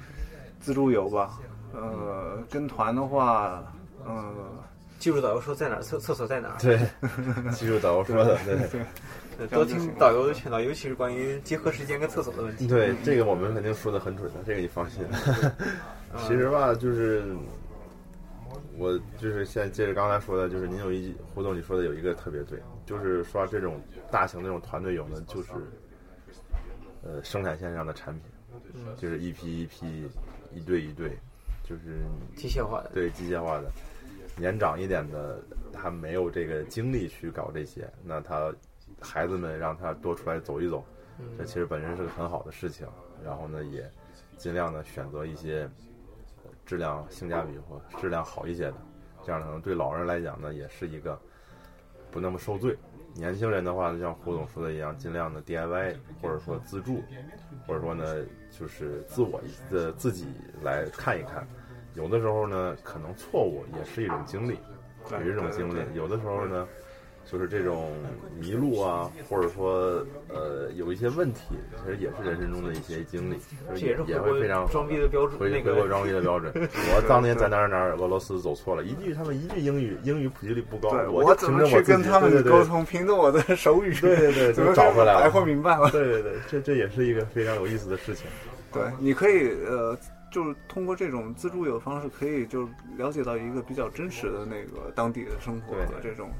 自助游吧。呃，跟团的话，呃，记住导游说在哪儿，厕厕所在哪儿。对，记住导游说的，对，对多听导游的劝导，尤其是关于集合时间跟厕所的问题。对，这个我们肯定说的很准的，这个你放心。其实吧，就是我就是现在接着刚才说的，就是您有一胡总你说的有一个特别对，就是说这种大型的这种团队有的就是呃生产线上的产品，就是一批一批、一对一对，就是机械化的，对机械化的。年长一点的，他没有这个精力去搞这些，那他孩子们让他多出来走一走，这其实本身是个很好的事情。然后呢，也尽量的选择一些呃质量性价比或质量好一些的，这样可能对老人来讲呢，也是一个不那么受罪。年轻人的话，就像胡总说的一样，尽量的 DIY 或者说自助，或者说呢，就是自我的自己来看一看。有的时候呢，可能错误也是一种经历，对也是一种经历。有的时候呢，就是这种迷路啊，或者说呃有一些问题，其实也是人生中的一些经历，这也是也会非常装逼的标准。回那个回国装逼的标准。我当年在哪儿哪儿俄罗斯走错了，一句他们一句英语英语普及率不高，我怎么去凭着我跟他们对对对沟通？凭着我的手语，对对对，怎么就找回来白了。活明白了。对对对，这这也是一个非常有意思的事情。对，你可以呃，就是通过这种自助游的方式，可以就了解到一个比较真实的那个当地的生活对和这种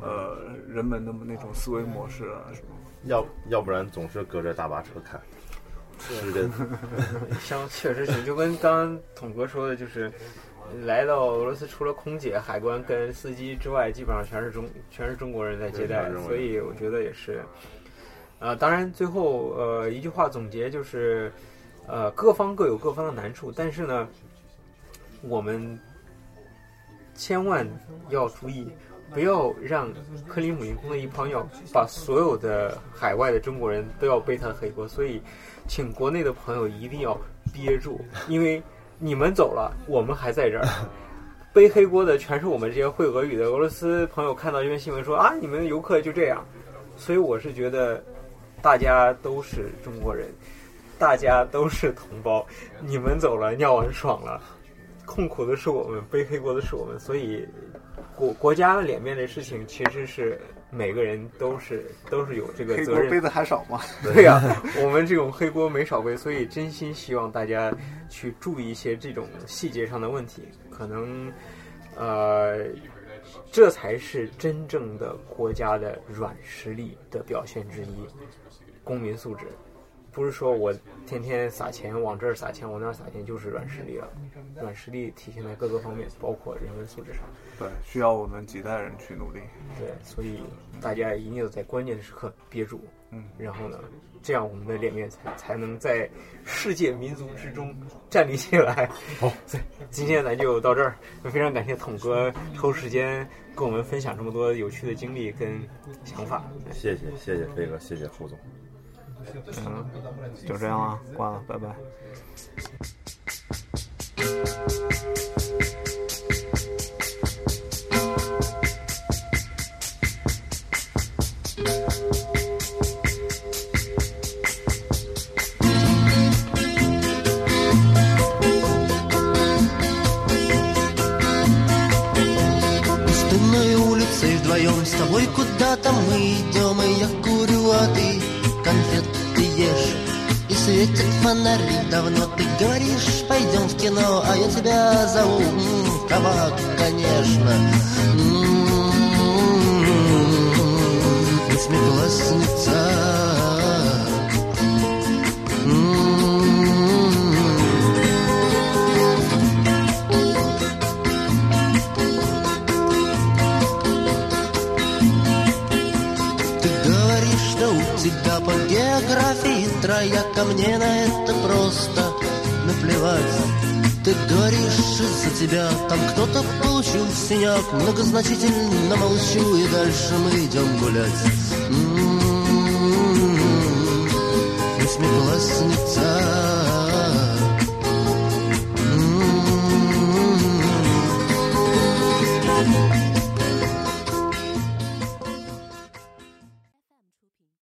呃人们的那种思维模式啊什么。要要不然总是隔着大巴车看，是真。像确实是，就跟刚刚统哥说的，就是来到俄罗斯，除了空姐、海关跟司机之外，基本上全是中全是中国人在接待所以我觉得也是。呃，当然最后呃一句话总结就是，呃各方各有各方的难处，但是呢，我们千万要注意，不要让克里姆林宫的一泡尿把所有的海外的中国人都要背他的黑锅，所以请国内的朋友一定要憋住，因为你们走了，我们还在这儿。背黑锅的全是我们这些会俄语的俄罗斯朋友，看到这篇新闻说啊，你们游客就这样，所以我是觉得大家都是中国人，大家都是同胞，你们走了，尿完爽了，痛苦的是我们，背黑锅的是我们，所以国国家的脸面的事情，其实是每个人都是都是有这个责任黑锅背的还少吗？对呀、我们这种黑锅没少背，所以真心希望大家去注意一些这种细节上的问题，可能，呃，这才是真正的国家的软实力的表现之一，公民素质。不是说我天天撒钱往这儿撒钱往那儿撒钱就是软实力了，软实力体现在各个方面，包括人文素质上。对，需要我们几代人去努力。对，所以大家一定要在关键的时刻憋住，嗯，然后呢，这样我们的脸面才才能在世界民族之中站立起来。好，对，今天咱就到这儿，非常感谢统哥抽时间跟我们分享这么多有趣的经历跟想法。谢谢谢谢飞哥，谢谢胡总。嗯，就这样了，挂了，拜拜。Светят фонари давно Ты говоришь, пойдем в кино А я тебя зову. В кабак, конечно. Восьмиклассница. Ты говоришь, что у тебя по географии трояка Мне на это просто наплевать. Ты говоришь, из-за тебя там кто-то получил синяк Многозначительно молчу и дальше мы идем гулять. М-м-м, Восьмиклассница